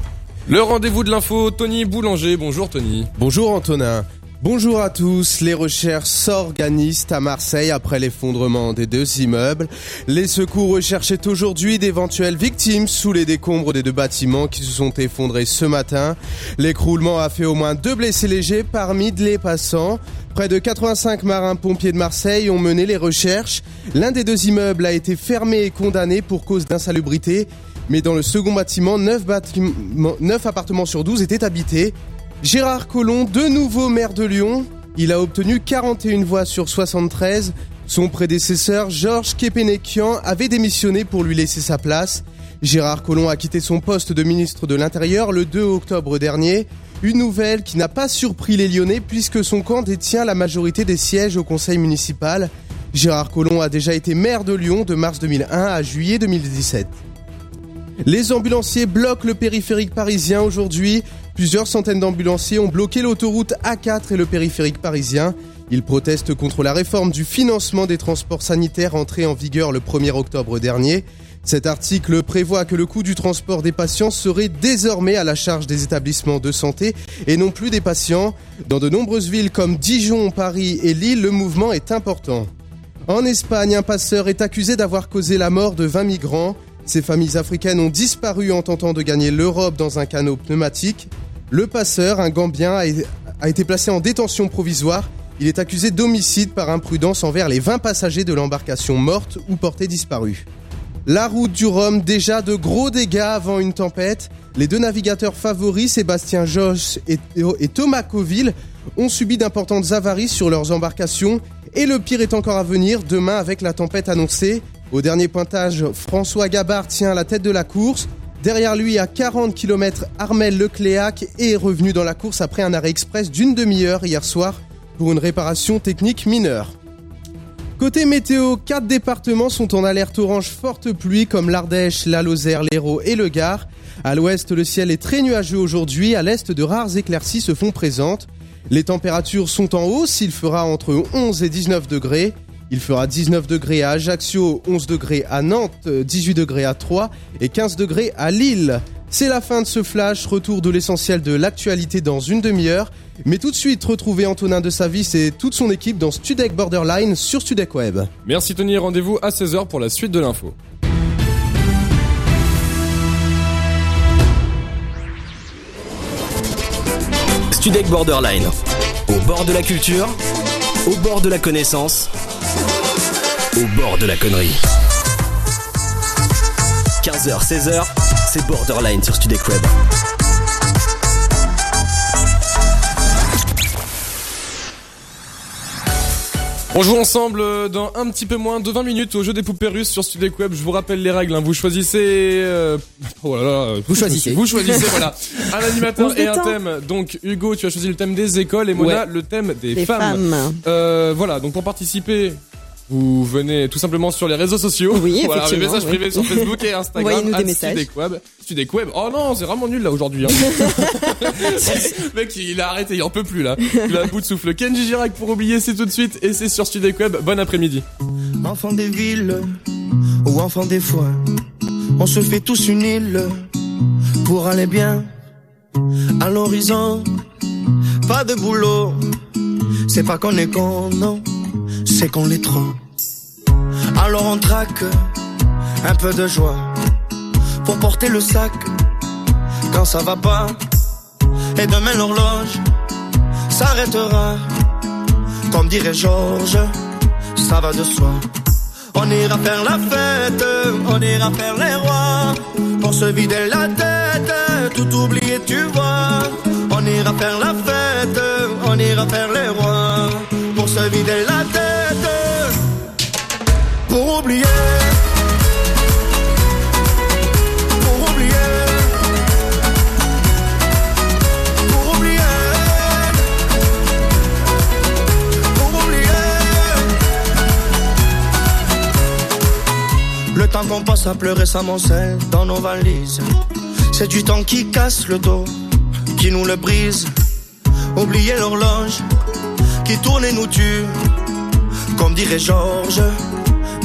Le rendez-vous de l'info, Tony Boulanger. Bonjour Tony.
Bonjour Antonin. Bonjour à tous. Les recherches s'organisent à Marseille après l'effondrement des deux immeubles. Les secours recherchaient aujourd'hui d'éventuelles victimes sous les décombres des deux bâtiments qui se sont effondrés ce matin. L'écroulement a fait au moins deux blessés légers parmi les passants. Près de 85 marins-pompiers de Marseille ont mené les recherches. L'un des deux immeubles a été fermé et condamné pour cause d'insalubrité. Mais dans le second bâtiment, 9, bâtiments, 9 appartements sur 12 étaient habités. Gérard Collomb, de nouveau maire de Lyon, il a obtenu 41 voix sur 73. Son prédécesseur, Georges Kepenekian, avait démissionné pour lui laisser sa place. Gérard Collomb a quitté son poste de ministre de l'Intérieur le 2 octobre dernier. Une nouvelle qui n'a pas surpris les Lyonnais puisque son camp détient la majorité des sièges au conseil municipal. Gérard Collomb a déjà été maire de Lyon de mars 2001 à juillet 2017. Les ambulanciers bloquent le périphérique parisien aujourd'hui. Plusieurs centaines d'ambulanciers ont bloqué l'autoroute A4 et le périphérique parisien. Ils protestent contre la réforme du financement des transports sanitaires entrée en vigueur le 1er octobre dernier. Cet article prévoit que le coût du transport des patients serait désormais à la charge des établissements de santé et non plus des patients. Dans de nombreuses villes comme Dijon, Paris et Lille, le mouvement est important. En Espagne, un passeur est accusé d'avoir causé la mort de 20 migrants. Ces familles africaines ont disparu en tentant de gagner l'Europe dans un canot pneumatique. Le passeur, un Gambien, a- été placé en détention provisoire. Il est accusé d'homicide par imprudence envers les 20 passagers de l'embarcation morte ou portés disparus. La route du Rhum, déjà de gros dégâts avant une tempête. Les deux navigateurs favoris, Sébastien Josse et, et Thomas Coville, ont subi d'importantes avaries sur leurs embarcations. Et le pire est encore à venir demain avec la tempête annoncée. Au dernier pointage, François Gabard tient la tête de la course. Derrière lui, à 40 km, Armel Lecléac est revenu dans la course après un arrêt express d'une demi-heure hier soir pour une réparation technique mineure. Côté météo, quatre départements sont en alerte orange forte pluie comme l'Ardèche, la Lozère, l'Hérault et le Gard. À l'ouest, le ciel est très nuageux aujourd'hui. À l'est, de rares éclaircies se font présentes. Les températures sont en hausse. Il fera entre 11 et 19 degrés. Il fera 19 degrés à Ajaccio, 11 degrés à Nantes, 18 degrés à Troyes et 15 degrés à Lille. C'est la fin de ce flash, retour de l'essentiel de l'actualité dans une demi-heure. Mais tout de suite, retrouvez Antonin de Savis et toute son équipe dans Studek Borderline sur Studek Web.
Merci Tony, rendez-vous à 16h pour la suite de l'info.
Studek Borderline. Au bord de la culture, au bord de la connaissance, au bord de la connerie. 15h, 16h, c'est Borderline sur Studek Web.
On joue ensemble euh, dans un petit peu moins de 20 minutes au jeu des poupées russes sur Studek Web. Je vous rappelle les règles. hein. Vous choisissez. euh, Oh là là.
Vous choisissez.
Vous choisissez. voilà. [LAUGHS] Un animateur et un thème. Donc Hugo, tu as choisi le thème des écoles et Mona
Ouais.
le thème des,
Des
femmes.
femmes.
Euh, voilà. Donc pour participer. Vous venez tout simplement sur les réseaux sociaux.
Oui,
voilà, les messages
oui.
privés sur Facebook et Instagram.
Envoyez-nous des
at
messages.
Studek Web. Studek Web. Oh non, c'est vraiment nul là aujourd'hui. Hein. [LAUGHS] [LAUGHS] Mec, il a arrêté, il en peut plus là. Il a un bout de souffle. Kenji Girac pour oublier, c'est tout de suite et c'est sur Studek Web. Bon après-midi.
Enfant des villes ou enfant des foins, on se fait tous une île pour aller bien à l'horizon. Pas de boulot, c'est pas qu'on est con, non, c'est qu'on l'est trop. Alors on traque un peu de joie pour porter le sac quand ça va pas. Et demain l'horloge s'arrêtera comme dirait Georges, ça va de soi. On ira faire la fête, on ira faire les rois. Pour se vider la tête, tout oublier, tu vois. On ira faire la fête, on ira faire les rois. Pour se vider la tête, pour oublier. Pour oublier. Pour oublier. Pour oublier. Le temps qu'on passe à pleurer s'amoncelle dans nos valises. C'est du temps qui casse le dos, qui nous le brise. Oublier l'horloge qui tourne et nous tue. Comme dirait Georges,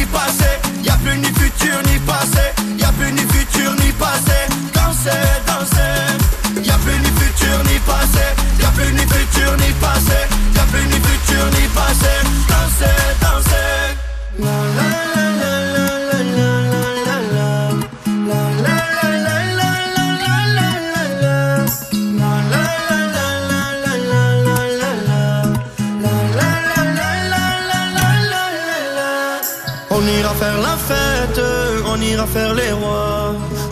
Ni passé. Y a plus ni futur ni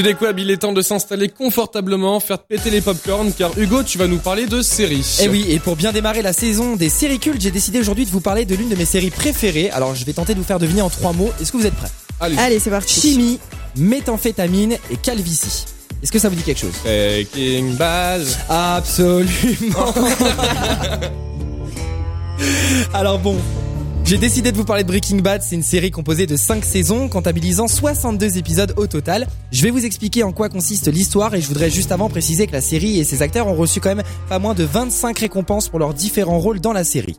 Web, il est temps de s'installer confortablement, faire péter les popcorns, car Hugo, tu vas nous parler de séries.
Et oui, et pour bien démarrer la saison des séries cultes, j'ai décidé aujourd'hui de vous parler de l'une de mes séries préférées. Alors je vais tenter de vous faire deviner en trois mots. Est-ce que vous êtes prêts?
Allez.
Allez, c'est parti.
Chimie, méthamphétamine et calvitie. Est-ce que ça vous dit quelque chose?
Breaking Bad.
Absolument. [LAUGHS] Alors bon, j'ai décidé de vous parler de Breaking Bad, c'est une série composée de 5 saisons, comptabilisant 62 épisodes au total. Je vais vous expliquer en quoi consiste l'histoire et je voudrais juste avant préciser que la série et ses acteurs ont reçu quand même pas moins de 25 récompenses pour leurs différents rôles dans la série.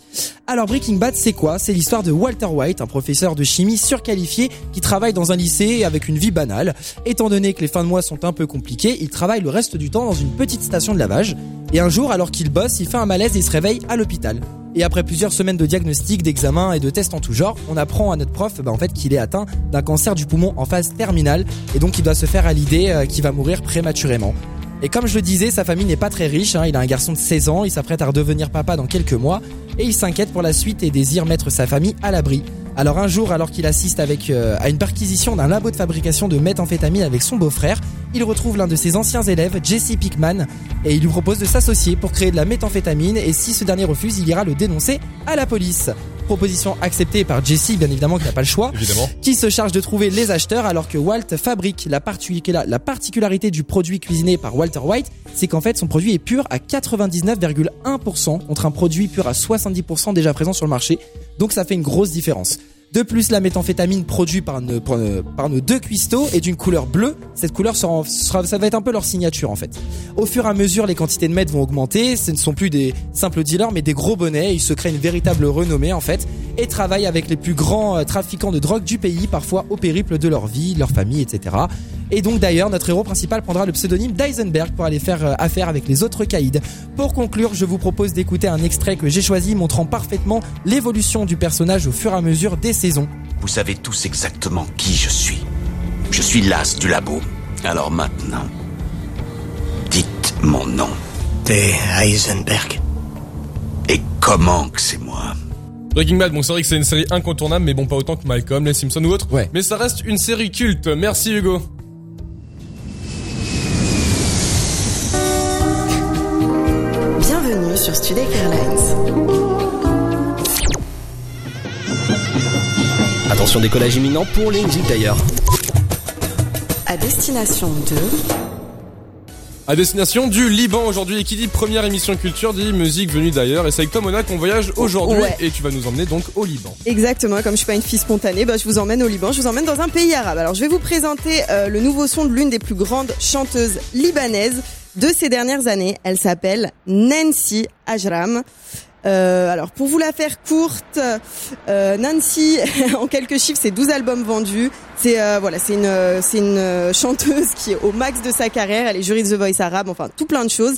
Alors Breaking Bad c'est quoi? C'est l'histoire de Walter White, un professeur de chimie surqualifié qui travaille dans un lycée avec une vie banale. Étant donné que les fins de mois sont un peu compliquées, il travaille le reste du temps dans une petite station de lavage. Et un jour, alors qu'il bosse, il fait un malaise et il se réveille à l'hôpital. Et après plusieurs semaines de diagnostics, d'examens et de tests en tout genre, on apprend à notre prof bah, en fait qu'il est atteint d'un cancer du poumon en phase terminale et donc il doit se faire à l'idée euh, qu'il va mourir prématurément. Et comme je le disais, sa famille n'est pas très riche, hein, il a un garçon de 16 ans, il s'apprête à redevenir papa dans quelques mois et il s'inquiète pour la suite et désire mettre sa famille à l'abri. Alors un jour, alors qu'il assiste euh, à une perquisition d'un labo de fabrication de méthamphétamine avec son beau-frère, il retrouve l'un de ses anciens élèves, Jesse Pickman, et il lui propose de s'associer pour créer de la méthamphétamine et si ce dernier refuse, il ira le dénoncer à la police. Proposition acceptée par Jesse, bien évidemment, qui n'a pas le choix,
Évidemment.
qui se charge de trouver les acheteurs alors que Walt fabrique la particularité du produit cuisiné par Walter White, c'est qu'en fait son produit est pur à 99,1% contre un produit pur à 70% déjà présent sur le marché. Donc ça fait une grosse différence. De plus, la méthamphétamine produite par, nos- par, nos- deux cuistots est d'une couleur bleue. Cette couleur sera, ça va être un peu leur signature en fait. Au fur et à mesure, les quantités de meth vont augmenter. Ce ne sont plus des simples dealers, mais des gros bonnets. Ils se créent une véritable renommée en fait et travaillent avec les plus grands euh, trafiquants de drogue du pays, parfois au périple de leur vie, leur famille, etc. Et donc d'ailleurs, notre héros principal prendra le pseudonyme d'Eisenberg pour aller faire euh, affaire avec les autres caïds. Pour conclure, je vous propose d'écouter un extrait que j'ai choisi montrant parfaitement l'évolution du personnage au fur et à mesure des saisons.
Vous savez tous exactement qui je suis. Je suis l'as du labo. Alors maintenant, dites mon nom.
T'es Heisenberg.
Et comment que c'est moi
Breaking Bad, bon c'est vrai que c'est une série incontournable, mais bon pas autant que Malcolm, les Simpsons ou autres. Mais ça reste une série culte. Merci Hugo.
Sur Studek Airlines.
Attention décollage imminent pour les musiques d'ailleurs.
À destination de...
À destination du Liban aujourd'hui, et qui dit première émission culture dit musique venue d'ailleurs. Et c'est avec toi Mona qu'on voyage aujourd'hui,
Ouais.
et tu vas nous emmener donc au Liban.
Exactement, comme je suis pas une fille spontanée, bah, je vous emmène au Liban, je vous emmène dans un pays arabe. Alors je vais vous présenter euh, le nouveau son de l'une des plus grandes chanteuses libanaises de ces dernières années. Elle s'appelle Nancy Ajram. Euh, alors pour vous la faire courte, euh, Nancy, [LAUGHS] en quelques chiffres, c'est 12 albums vendus. C'est euh, voilà, c'est une euh, c'est une euh, chanteuse qui est au max de sa carrière. Elle est jury de The Voice arabe, enfin tout plein de choses.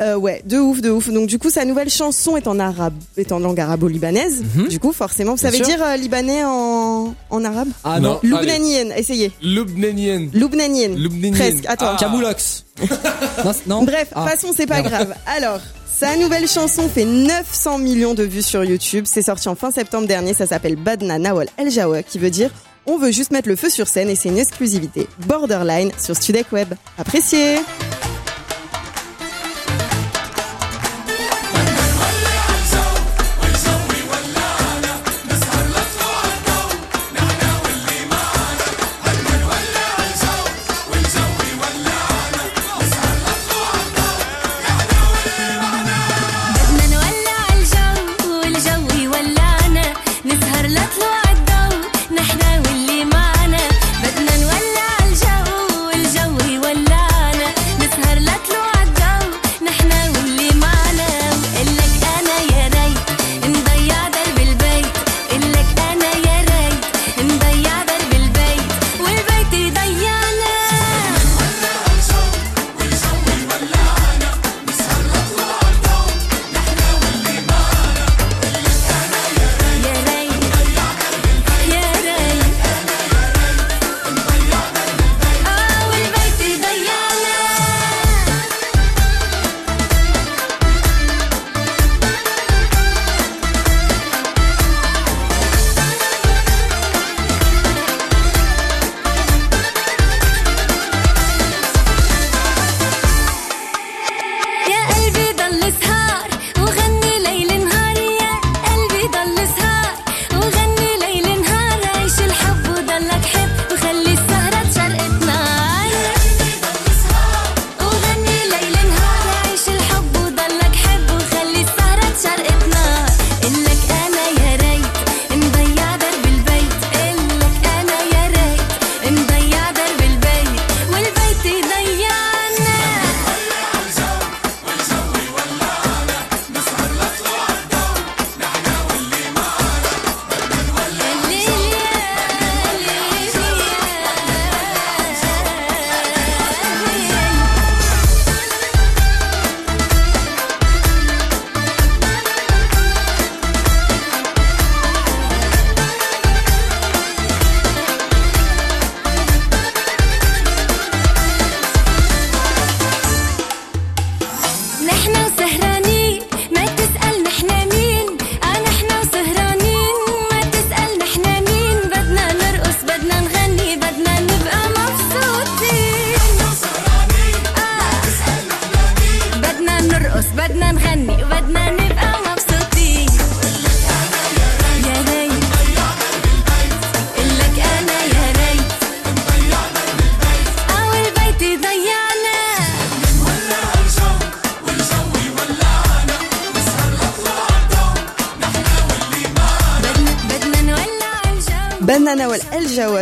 Euh, ouais, de ouf, de ouf. Donc du coup, sa nouvelle chanson est en arabe, est en langue arabo-libanaise. Du coup, forcément, vous savez dire euh, libanais en en arabe?
Ah non.
Loubnanienne, essayez.
Loubnanienne.
Loubnanienne.
Loubnanienne.
Presque. Attends.
Ah.
Camoulox. [LAUGHS] non, non.
Bref, de
Ah.
toute façon, c'est pas
Merde.
grave. Alors, sa nouvelle chanson fait 900 millions de vues sur YouTube. C'est sorti en fin septembre dernier. Ça s'appelle Badna Nawal El Jawa, qui veut dire on veut juste mettre le feu sur scène et c'est une exclusivité. Borderline sur Studek Web. Appréciez.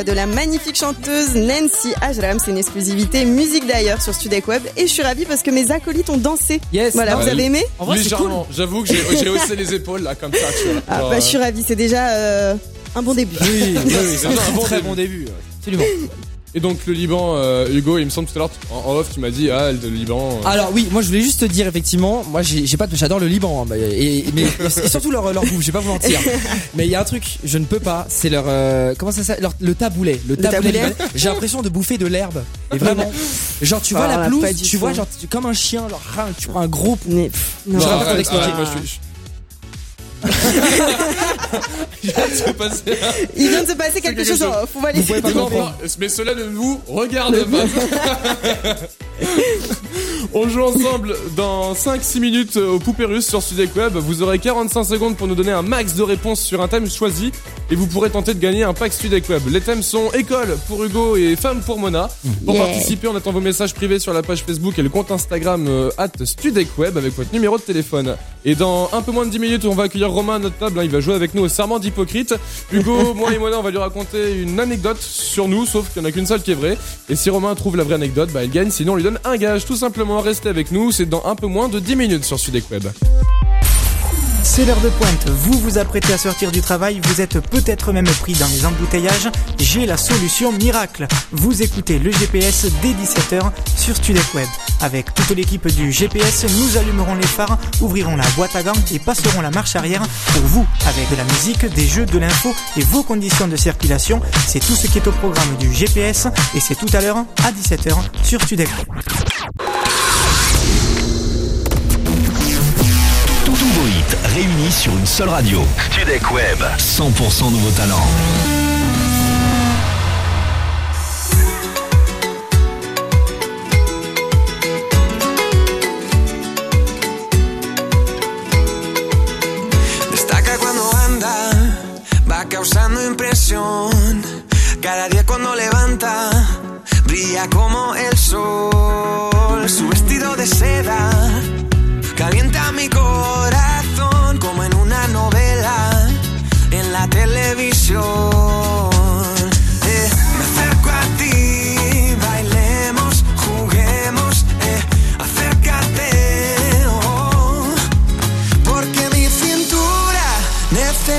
De la magnifique chanteuse Nancy Ajram. C'est une exclusivité musique d'ailleurs sur Studek Web. Et je suis ravie parce que mes acolytes ont dansé.
Yes.
Voilà,
Ah
vous avez aimé
Légèrement. J'avoue que [LAUGHS] j'ai haussé les épaules là comme ça. Tu vois.
Ah,
Genre,
bah,
euh,
je suis ravie, c'est déjà euh, un bon début.
Oui, oui, oui, [LAUGHS]
C'est déjà un bon
très
début.
bon début. Absolument.
Et donc le Liban, euh, Hugo, il me semble tout à l'heure en off, tu m'as dit ah le Liban. euh,
Alors oui, moi je voulais juste te dire effectivement, moi j'ai pas, de- j'adore le Liban, hein, bah, et, et- mais [LAUGHS] et surtout leur leur bouffe, je vais pas vous mentir. [LAUGHS] Mais il y a un truc, je ne peux pas, c'est leur euh, comment ça s'appelle, leur- le taboulet, le taboulet. J'ai l'impression de bouffer de l'herbe. Et vraiment, genre tu vois
Ah,
la pelouse, tu vois genre tu- comme un chien, genre tu prends un gros.
Non, arrête, arrête, moi, je suis- De se passer
Il vient de se passer quelque,
quelque
chose. off, on va laisser.
Non, mais cela ne vous regarde pas. [LAUGHS] On joue ensemble dans 5-6 minutes au Poupée Russe sur Sudek Web. Vous aurez 45 secondes pour nous donner un max de réponses sur un thème choisi et vous pourrez tenter de gagner un pack Sudek Web. Les thèmes sont école pour Hugo et femme pour Mona. Pour
Yeah.
participer, on attend vos messages privés sur la page Facebook et le compte Instagram euh, at Studek Web avec votre numéro de téléphone. Et dans un peu moins de 10 minutes, on va accueillir Romain à notre table. hein. Il va jouer avec nous au serment d'hypocrite. Hugo, [LAUGHS] moi et Mona, on va lui raconter une anecdote sur nous, sauf qu'il n'y en a qu'une seule qui est vraie. Et si Romain trouve la vraie anecdote, bah il gagne. Sinon, on lui donne un gage. Tout simplement, restez avec nous. C'est dans un peu moins de 10 minutes sur Sudek Web.
C'est l'heure de pointe, vous vous apprêtez à sortir du travail, vous êtes peut-être même pris dans les embouteillages, j'ai la solution miracle. Vous écoutez le GPS dès 17h sur Studek Web. Avec toute l'équipe du GPS, nous allumerons les phares, ouvrirons la boîte à gants et passerons la marche arrière pour vous, avec de la musique, des jeux, de l'info et vos conditions de circulation. C'est tout ce qui est au programme du GPS et c'est tout à l'heure à 17h sur Studek Web.
Réunis sur une seule radio. Studek Web, 100% nouveaux talents.
Destaca cuando anda, va causando impresión. Cada día cuando levanta, brilla como el sol. Su vestido de seda calienta mi corazón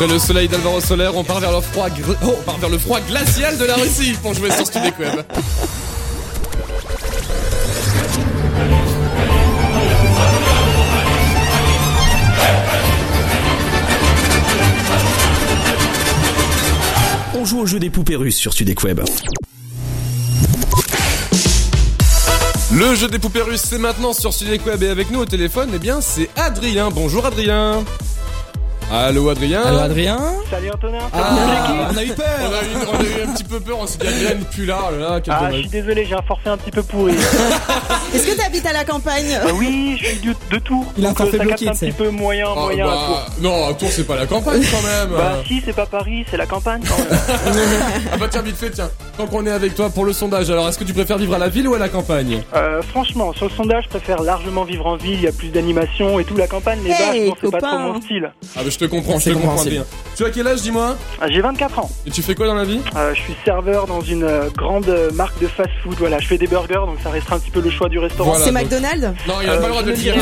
Après le soleil d'Alvaro Solaire, on part vers le froid, gr- oh, on part vers le froid glacial de la Russie pour jouer sur Studio Web.
On joue au jeu des poupées russes sur Studek Web.
Le jeu des poupées russes, c'est maintenant sur Studio Web et avec nous au téléphone, eh bien, c'est Adrien. Bonjour Adrien. Allô Adrien.
Allô Adrien
Salut Antonin.
Ah, on a eu peur.
On a eu, on a eu un petit peu peur, on s'est dit Adrien n'est plus là, oh là là,
Ah, je suis désolé, j'ai un forfait un petit peu pourri. [LAUGHS]
Est-ce que t'habites à la campagne
Euh, oui, je suis du- de tout.
Il a un forfait bloqué,
un petit peu moyen,
Oh,
moyen à
bah,
Tours.
non, à Tours c'est pas la campagne quand même.
Bah si, c'est pas Paris, c'est la campagne quand même.
ah bah tiens vite fait tiens. Tant qu'on est avec toi pour le sondage, alors est-ce que tu préfères vivre à la ville ou à la campagne?
Euh, franchement, sur le sondage, je préfère largement vivre en ville, il y a plus d'animation et tout. La campagne, les
Hey,
vaches, non, c'est pas trop mon style.
Ah bah te comprends, je te comprends. Adrien. Tu as quel âge dis-moi
Ah, J'ai 24 ans.
Et tu fais quoi dans la vie
Euh, je suis serveur dans une euh, grande euh, marque de fast-food. Voilà, je fais des burgers, donc ça restera un petit peu le choix du restaurant.
Voilà,
C'est
donc-
McDonald's
Non, il a
Euh,
pas le droit de le dire.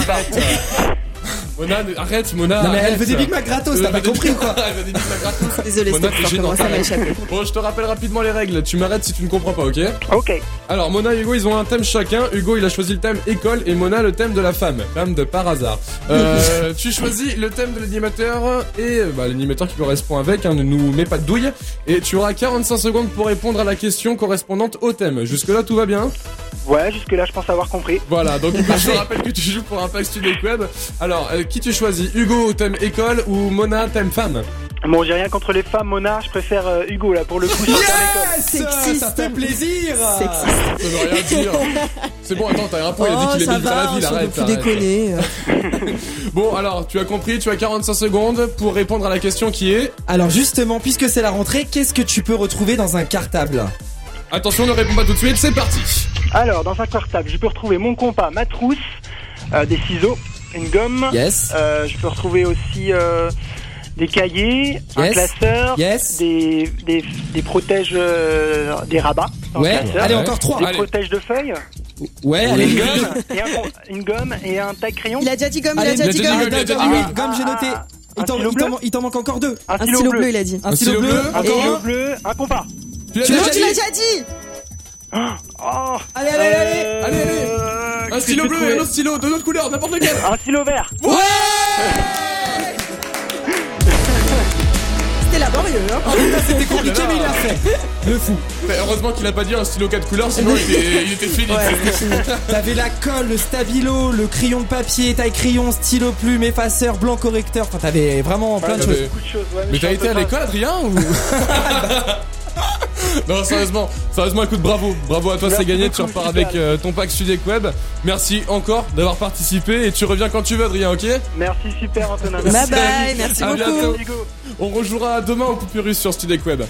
Mona, ne- arrête Mona.
Non mais elle
arrête.
veut des Big Mac gratos, t'as pas
des-
compris ou quoi
Elle veut des Big Mac gratos.
Désolé,
Mona,
c'était
t'es
fort,
gênant,
comment ça m'a
arrête.
échappé.
Bon, je te rappelle rapidement les règles. Tu m'arrêtes si tu ne comprends pas, ok
Ok.
Alors, Mona et Hugo, ils ont un thème chacun. Hugo, il a choisi le thème école et Mona le thème de la femme. Femme de par hasard. Euh, [LAUGHS] tu choisis le thème de l'animateur et bah, l'animateur qui correspond avec. Hein, ne nous mets pas de douille. Et tu auras 45 secondes pour répondre à la question correspondante au thème. Jusque-là, tout va bien
Ouais, jusque-là, je pense avoir compris.
Voilà, donc [LAUGHS] je te rappelle que tu joues pour un pack Studio Web. Alors, euh, qui tu choisis? Hugo, thème école ou Mona, thème femme?
Bon, j'ai rien contre les femmes, Mona, je préfère euh, Hugo là pour le coup.
Yes Ça fait plaisir
Sexiste.
Ça veut rien dire. C'est bon, attends, t'as un point, il a dit
Oh,
qu'il aimait la ville, arrête.
peut plus
arrête.
déconner. [LAUGHS]
Bon, alors, tu as compris, tu as 45 secondes pour répondre à la question qui est...
Alors justement, puisque c'est la rentrée, qu'est-ce que tu peux retrouver dans un cartable?
Attention, ne réponds pas tout de suite, c'est parti.
Alors, dans un cartable, je peux retrouver mon compas, ma trousse, euh, des ciseaux, une gomme.
Yes.
Euh, je peux retrouver aussi euh, des cahiers, un
Yes.
classeur,
Yes.
des, des, des protèges, euh, des rabats. dans le
Ouais.
classeur,
Allez, encore trois.
Des
Allez.
protèges de feuilles,
Ouais,
une
allez.
gomme, et un, une gomme et un taille-crayon.
Il a déjà dit gomme, il
Allez,
a déjà dit
il a
gomme.
dit gomme, il a déjà dit
Ah oui,
gomme.
gomme, j'ai noté.
Ah,
Il
un
t'en-
stylo
il
bleu
t'en- il t'en manque encore deux.
Un
Un
stylo,
stylo
bleu,
bleu, il a dit.
Un stylo bleu.
un stylo bleu, un compas.
Tu l'as
Tu
déjà
Non, tu
dit
l'as déjà dit
Oh,
Allez, allez, allez.
euh,
Allez, allez.
euh,
Un stylo bleu et un autre stylo, de notre couleur, n'importe lequel.
Un stylo vert.
Ouais [LAUGHS]
C'était laborieux, hein. [LAUGHS]
C'était compliqué, mais il l'a fait. Le fou.
Heureusement qu'il a pas dit un stylo 4 couleurs, sinon il était, il était fini.
T'avais la colle, le stabilo, le crayon de papier, taille crayon, stylo plume, effaceur, blanc correcteur. Enfin, t'avais vraiment plein de choses.
mais-
Beaucoup de choses, ouais,
Mais t'as été à l'école, Adrien ou... [LAUGHS] Non, sérieusement, sérieusement, écoute, bravo, bravo à toi, c'est gagné, tu repars avec euh, ton pack Studec Web. Merci encore d'avoir participé et tu reviens quand tu veux, Adrien, ok?
Merci super Antonin. [LAUGHS]
Bye
Merci.
bye, merci
À
beaucoup.
bientôt. On rejouera demain au Poupée Russe sur Studec Web.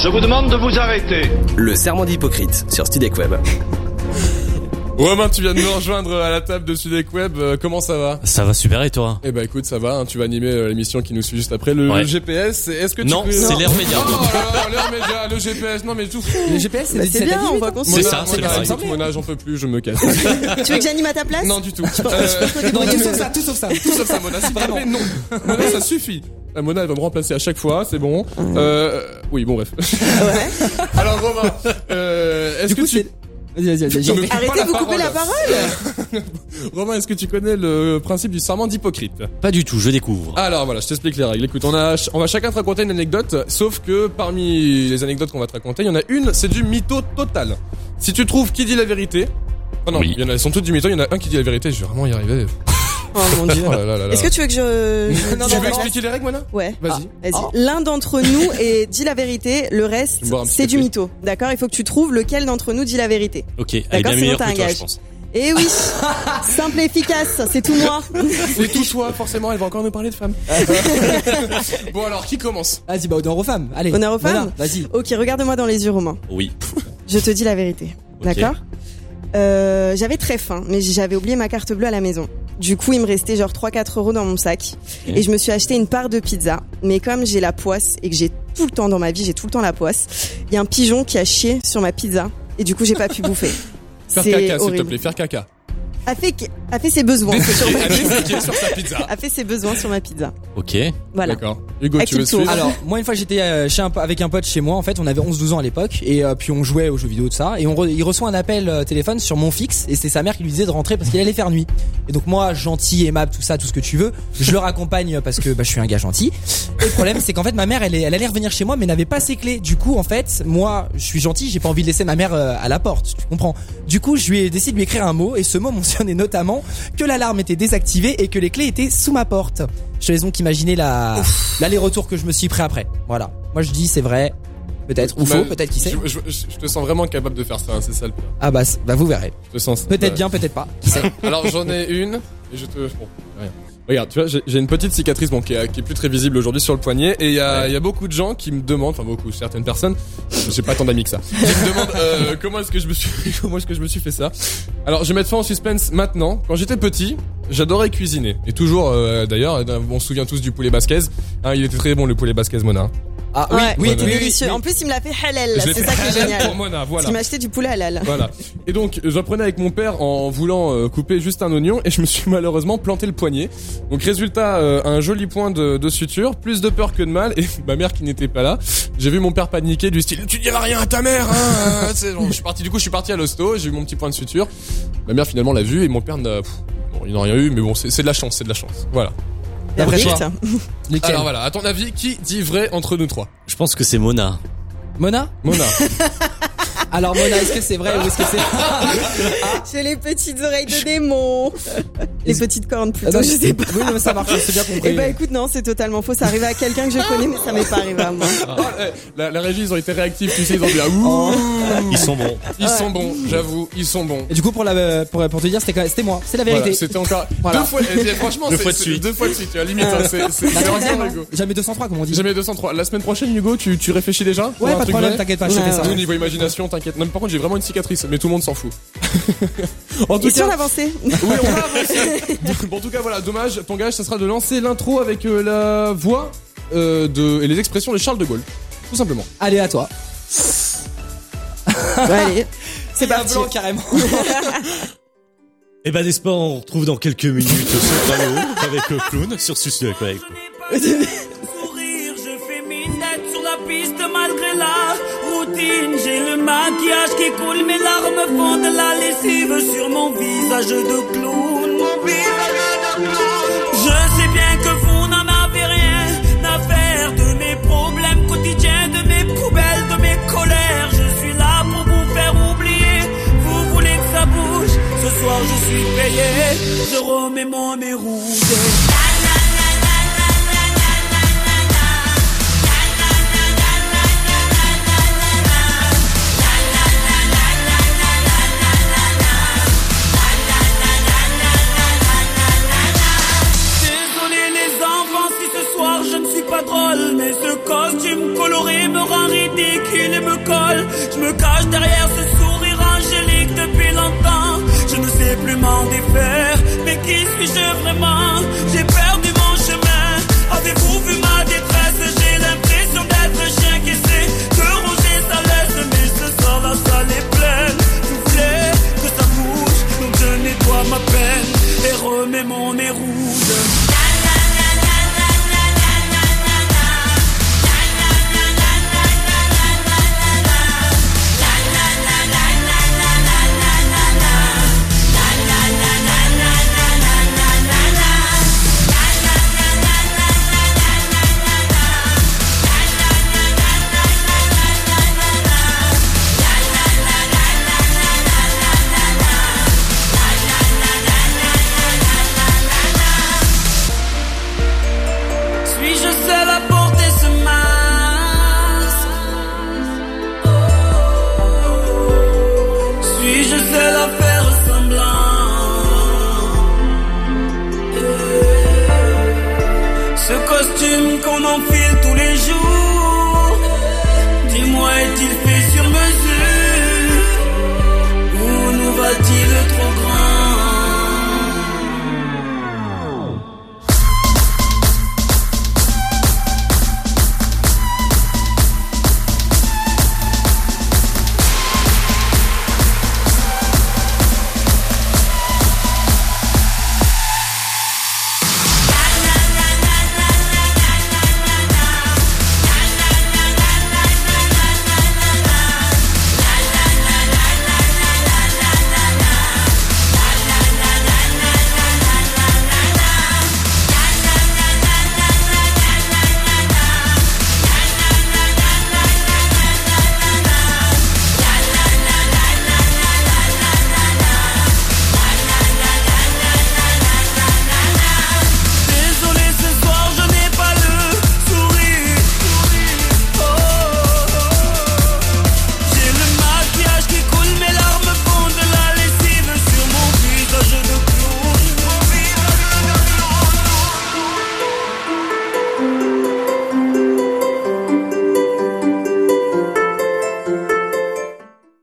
Je vous demande de vous arrêter.
Le serment d'hypocrite sur Studek Web. [LAUGHS]
Romain, tu viens de nous rejoindre à la table de Studec Web, euh, comment ça va?
Ça va super et toi?
Eh ben écoute, ça va, hein, tu vas animer euh, l'émission qui nous suit juste après, le
Ouais.
GPS. Est-ce que tu
Non,
peux...
c'est l'air média.
Oh l'air média, le GPS, non mais tout.
Le GPS, c'est
Bah,
de
c'est
17 à
bien,
18,
on va
hein.
continuer.
C'est ça, c'est
écoute, Mona, j'en peux plus, je me casse. [LAUGHS]
Tu veux que j'anime à ta place?
Non du tout. Euh,
Non, tout sauf ça, tout sauf ça.
Tout sauf ça, Mona, s'il te plaît, non. Mona, ça suffit. La Mona, elle va me remplacer à chaque fois, c'est bon. Euh, oui, bon, bref. [LAUGHS] Alors, Romain, euh, est-ce que
coup,
tu...
Vas-y, vas-y, vas-y.
Pas
Arrêtez vous couper la parole [LAUGHS]
Romain, est-ce que tu connais le principe du serment d'hypocrite
Pas du tout, je découvre.
Alors voilà, je t'explique les règles. Écoute, on a, on va chacun te raconter une anecdote, sauf que parmi les anecdotes qu'on va te raconter, il y en a une, c'est du mytho total. Si tu trouves qui dit la vérité, oh non,
Oui.
il y en a, elles sont toutes du mytho, il y en a un qui dit la vérité, je vais vraiment y arriver.
Oh mon dieu.
Oh là là là là.
Est-ce que tu veux que je... je
tu veux expliquer les règles, Mona
Ouais.
Vas-y.
Ah, vas-y. L'un d'entre nous [LAUGHS] est dit la vérité, le reste c'est du mytho. D'accord Il faut que tu trouves lequel d'entre nous dit la vérité.
Ok,
D'accord,
bien
sinon t'as un
toi,
gage.
je pense.
Eh oui, [LAUGHS] simple et efficace, c'est tout moi. [LAUGHS]
C'est tout toi, forcément, elle va encore nous parler de femmes. bon alors, qui commence?
Vas-y, bah, honneur aux femmes. Allez.
Honneur aux femmes?
Vas-y.
Ok, regarde-moi dans les yeux, Romain.
Oui.
Je te dis la vérité. D'accord? Euh, J'avais très faim, mais j'avais oublié ma carte bleue à la maison. Du coup, il me restait genre 3-4 euros dans mon sac. Et je me suis acheté une part de pizza. Mais comme j'ai la poisse et que j'ai tout le temps dans ma vie, j'ai tout le temps la poisse, il y a un pigeon qui a chié sur ma pizza. Et du coup, j'ai pas pu bouffer.
Faire caca, s'il te plaît, faire caca.
A fait, a fait ses besoins. [LAUGHS] Sur ma [LAUGHS]
a
pizza.
déféqué sur sa pizza.
A fait ses besoins sur ma pizza.
Ok.
Voilà.
D'accord. Hugo, tu veux
tour.
suivre
Alors, moi, une fois, j'étais euh, chez un, avec un pote chez moi. En fait, on avait 11-12 ans à l'époque. Et euh, puis, on jouait aux jeux vidéo, de ça. Et on re- il reçoit un appel euh, téléphone sur mon fixe. Et c'est sa mère qui lui disait de rentrer parce qu'il allait faire nuit. Et donc, moi, gentil, aimable, tout ça, tout ce que tu veux, je le raccompagne [LAUGHS] parce que bah, je suis un gars gentil. Et le problème, c'est qu'en fait, ma mère, elle, est- elle allait revenir chez moi, mais n'avait pas ses clés. Du coup, en fait, moi, je suis gentil, j'ai pas envie de laisser ma mère euh, à la porte. Tu comprends Du coup, je lui ai décidé de lui écrire un mot. Et ce mot mentionnait notamment que l'alarme était désactivée et que les clés étaient sous ma porte. Je te laisse donc imaginer la l'aller-retour que je me suis pris après. Voilà. Moi je dis c'est vrai, peut-être ou faux, peut-être qui sait.
Je, je- je te sens vraiment capable de faire ça, hein, c'est ça le pire.
Ah bah, bah vous verrez.
Je te sens.
Peut-être bien, peut-être pas. Qui sait [LAUGHS]
Alors j'en ai une et je te. Bon, rien. Regarde, tu vois, j'ai une petite cicatrice bon, qui, est, qui est plus très visible aujourd'hui sur le poignet et il y, a- il y a beaucoup de gens qui me demandent, enfin beaucoup, certaines personnes, j'ai pas tant d'amis que ça, qui me demandent euh, [LAUGHS] comment est-ce que je me suis, [LAUGHS] comment est-ce que je me suis fait ça. Alors je vais mettre fin au suspense maintenant. Quand j'étais petit, j'adorais cuisiner et toujours euh, d'ailleurs, on se souvient tous du poulet basquez. Hein, il était très bon le poulet basquez Mona.
Ah
ouais, il était
oui, oui,
délicieux.
oui.
En plus, il me l'a fait halal. C'est ça qui est génial.
pour Mona, voilà.
Parce qu'il m'a acheté du poulet halal.
Voilà. Et donc j'apprenais avec mon père en voulant euh, couper juste un oignon et je me suis [LAUGHS] malheureusement planté le poignet. Donc résultat, euh, un joli point de, de suture, plus de peur que de mal et [LAUGHS] ma mère qui n'était pas là. J'ai vu mon père paniquer du style tu diras rien à ta mère. Hein genre, je suis parti du coup je suis parti à l'hosto, j'ai eu mon petit point de suture. Ma mère finalement l'a vu et mon père n'a bon, il n'a rien eu mais bon c'est c'est de la chance, c'est de la chance. Voilà.
Et après toi
Alors voilà, à ton avis, qui dit vrai entre nous trois?
Je pense que c'est Mona.
Mona
Mona. [LAUGHS]
Alors Mona, est-ce que c'est vrai ou est-ce que c'est [LAUGHS]
J'ai les petites oreilles de démon. Les petites cornes
Ah
plutôt,
non,
je sais pas.
Oui, mais ça marche, c'est bien compris.
Eh bah écoute, non, c'est totalement faux. Ça arrive à quelqu'un que je connais, mais ça m'est pas arrivé à moi.
Ah, [LAUGHS] eh, la, la régie, ils ont été réactifs, tu sais, ils ont dit ah, ouh.
Ils sont bons.
Ils sont bons, j'avoue, ils sont bons.
Et du coup pour la pour, pour te dire c'était moi, c'est la vérité.
Voilà, c'était encore
Voilà.
deux fois. et franchement,
Deux
c'est-
fois de
c'est-
suite.
Deux fois de suite. Tu as limite. hein, c'est encore
hein.
Hugo.
Jamais 203 comme on dit.
Jamais 203. La semaine prochaine, Hugo, tu, tu réfléchis déjà
Ouais, pas
truc
problème, t'inquiète pas, je te fais ça.
Nous, niveau imagination, t'inquiète. Non, mais par contre, j'ai vraiment une cicatrice, mais tout le monde s'en fout. [LAUGHS] en tout
Et
cas, [LAUGHS] oui, on va avancer. bon, [LAUGHS] en tout cas, voilà, dommage. Ton gage, ça sera de lancer l'intro avec euh, la voix euh, de et les expressions de Charles de Gaulle, tout simplement.
Allez à toi.
Ouais, allez, c'est parti.
blanc carrément.
Et ben n'est-ce pas, on retrouve dans quelques minutes Soprano avec le clown sur Sucec. Ouais.
La routine. J'ai le maquillage qui coule, mes larmes font de la lessive sur mon visage de clown. Je sais bien que vous n'en avez rien à faire de mes problèmes quotidiens, de mes poubelles, de mes colères. Je suis là pour vous faire oublier. Vous voulez que ça bouge? Ce soir je suis payé, je remets mon nez rouge. Mais ce costume coloré me rend ridicule et me colle. Je me cache derrière ce sourire angélique depuis longtemps. Je ne sais plus m'en défaire Mais qui suis-je vraiment? J'ai perdu mon chemin. Avez-vous vu ma détresse? J'ai l'impression d'être chien qui essaie de ronger sa laisse Mais ce soir la salle est pleine. Vous voulez que ça bouge Donc je nettoie ma peine Et remets mon nez rouge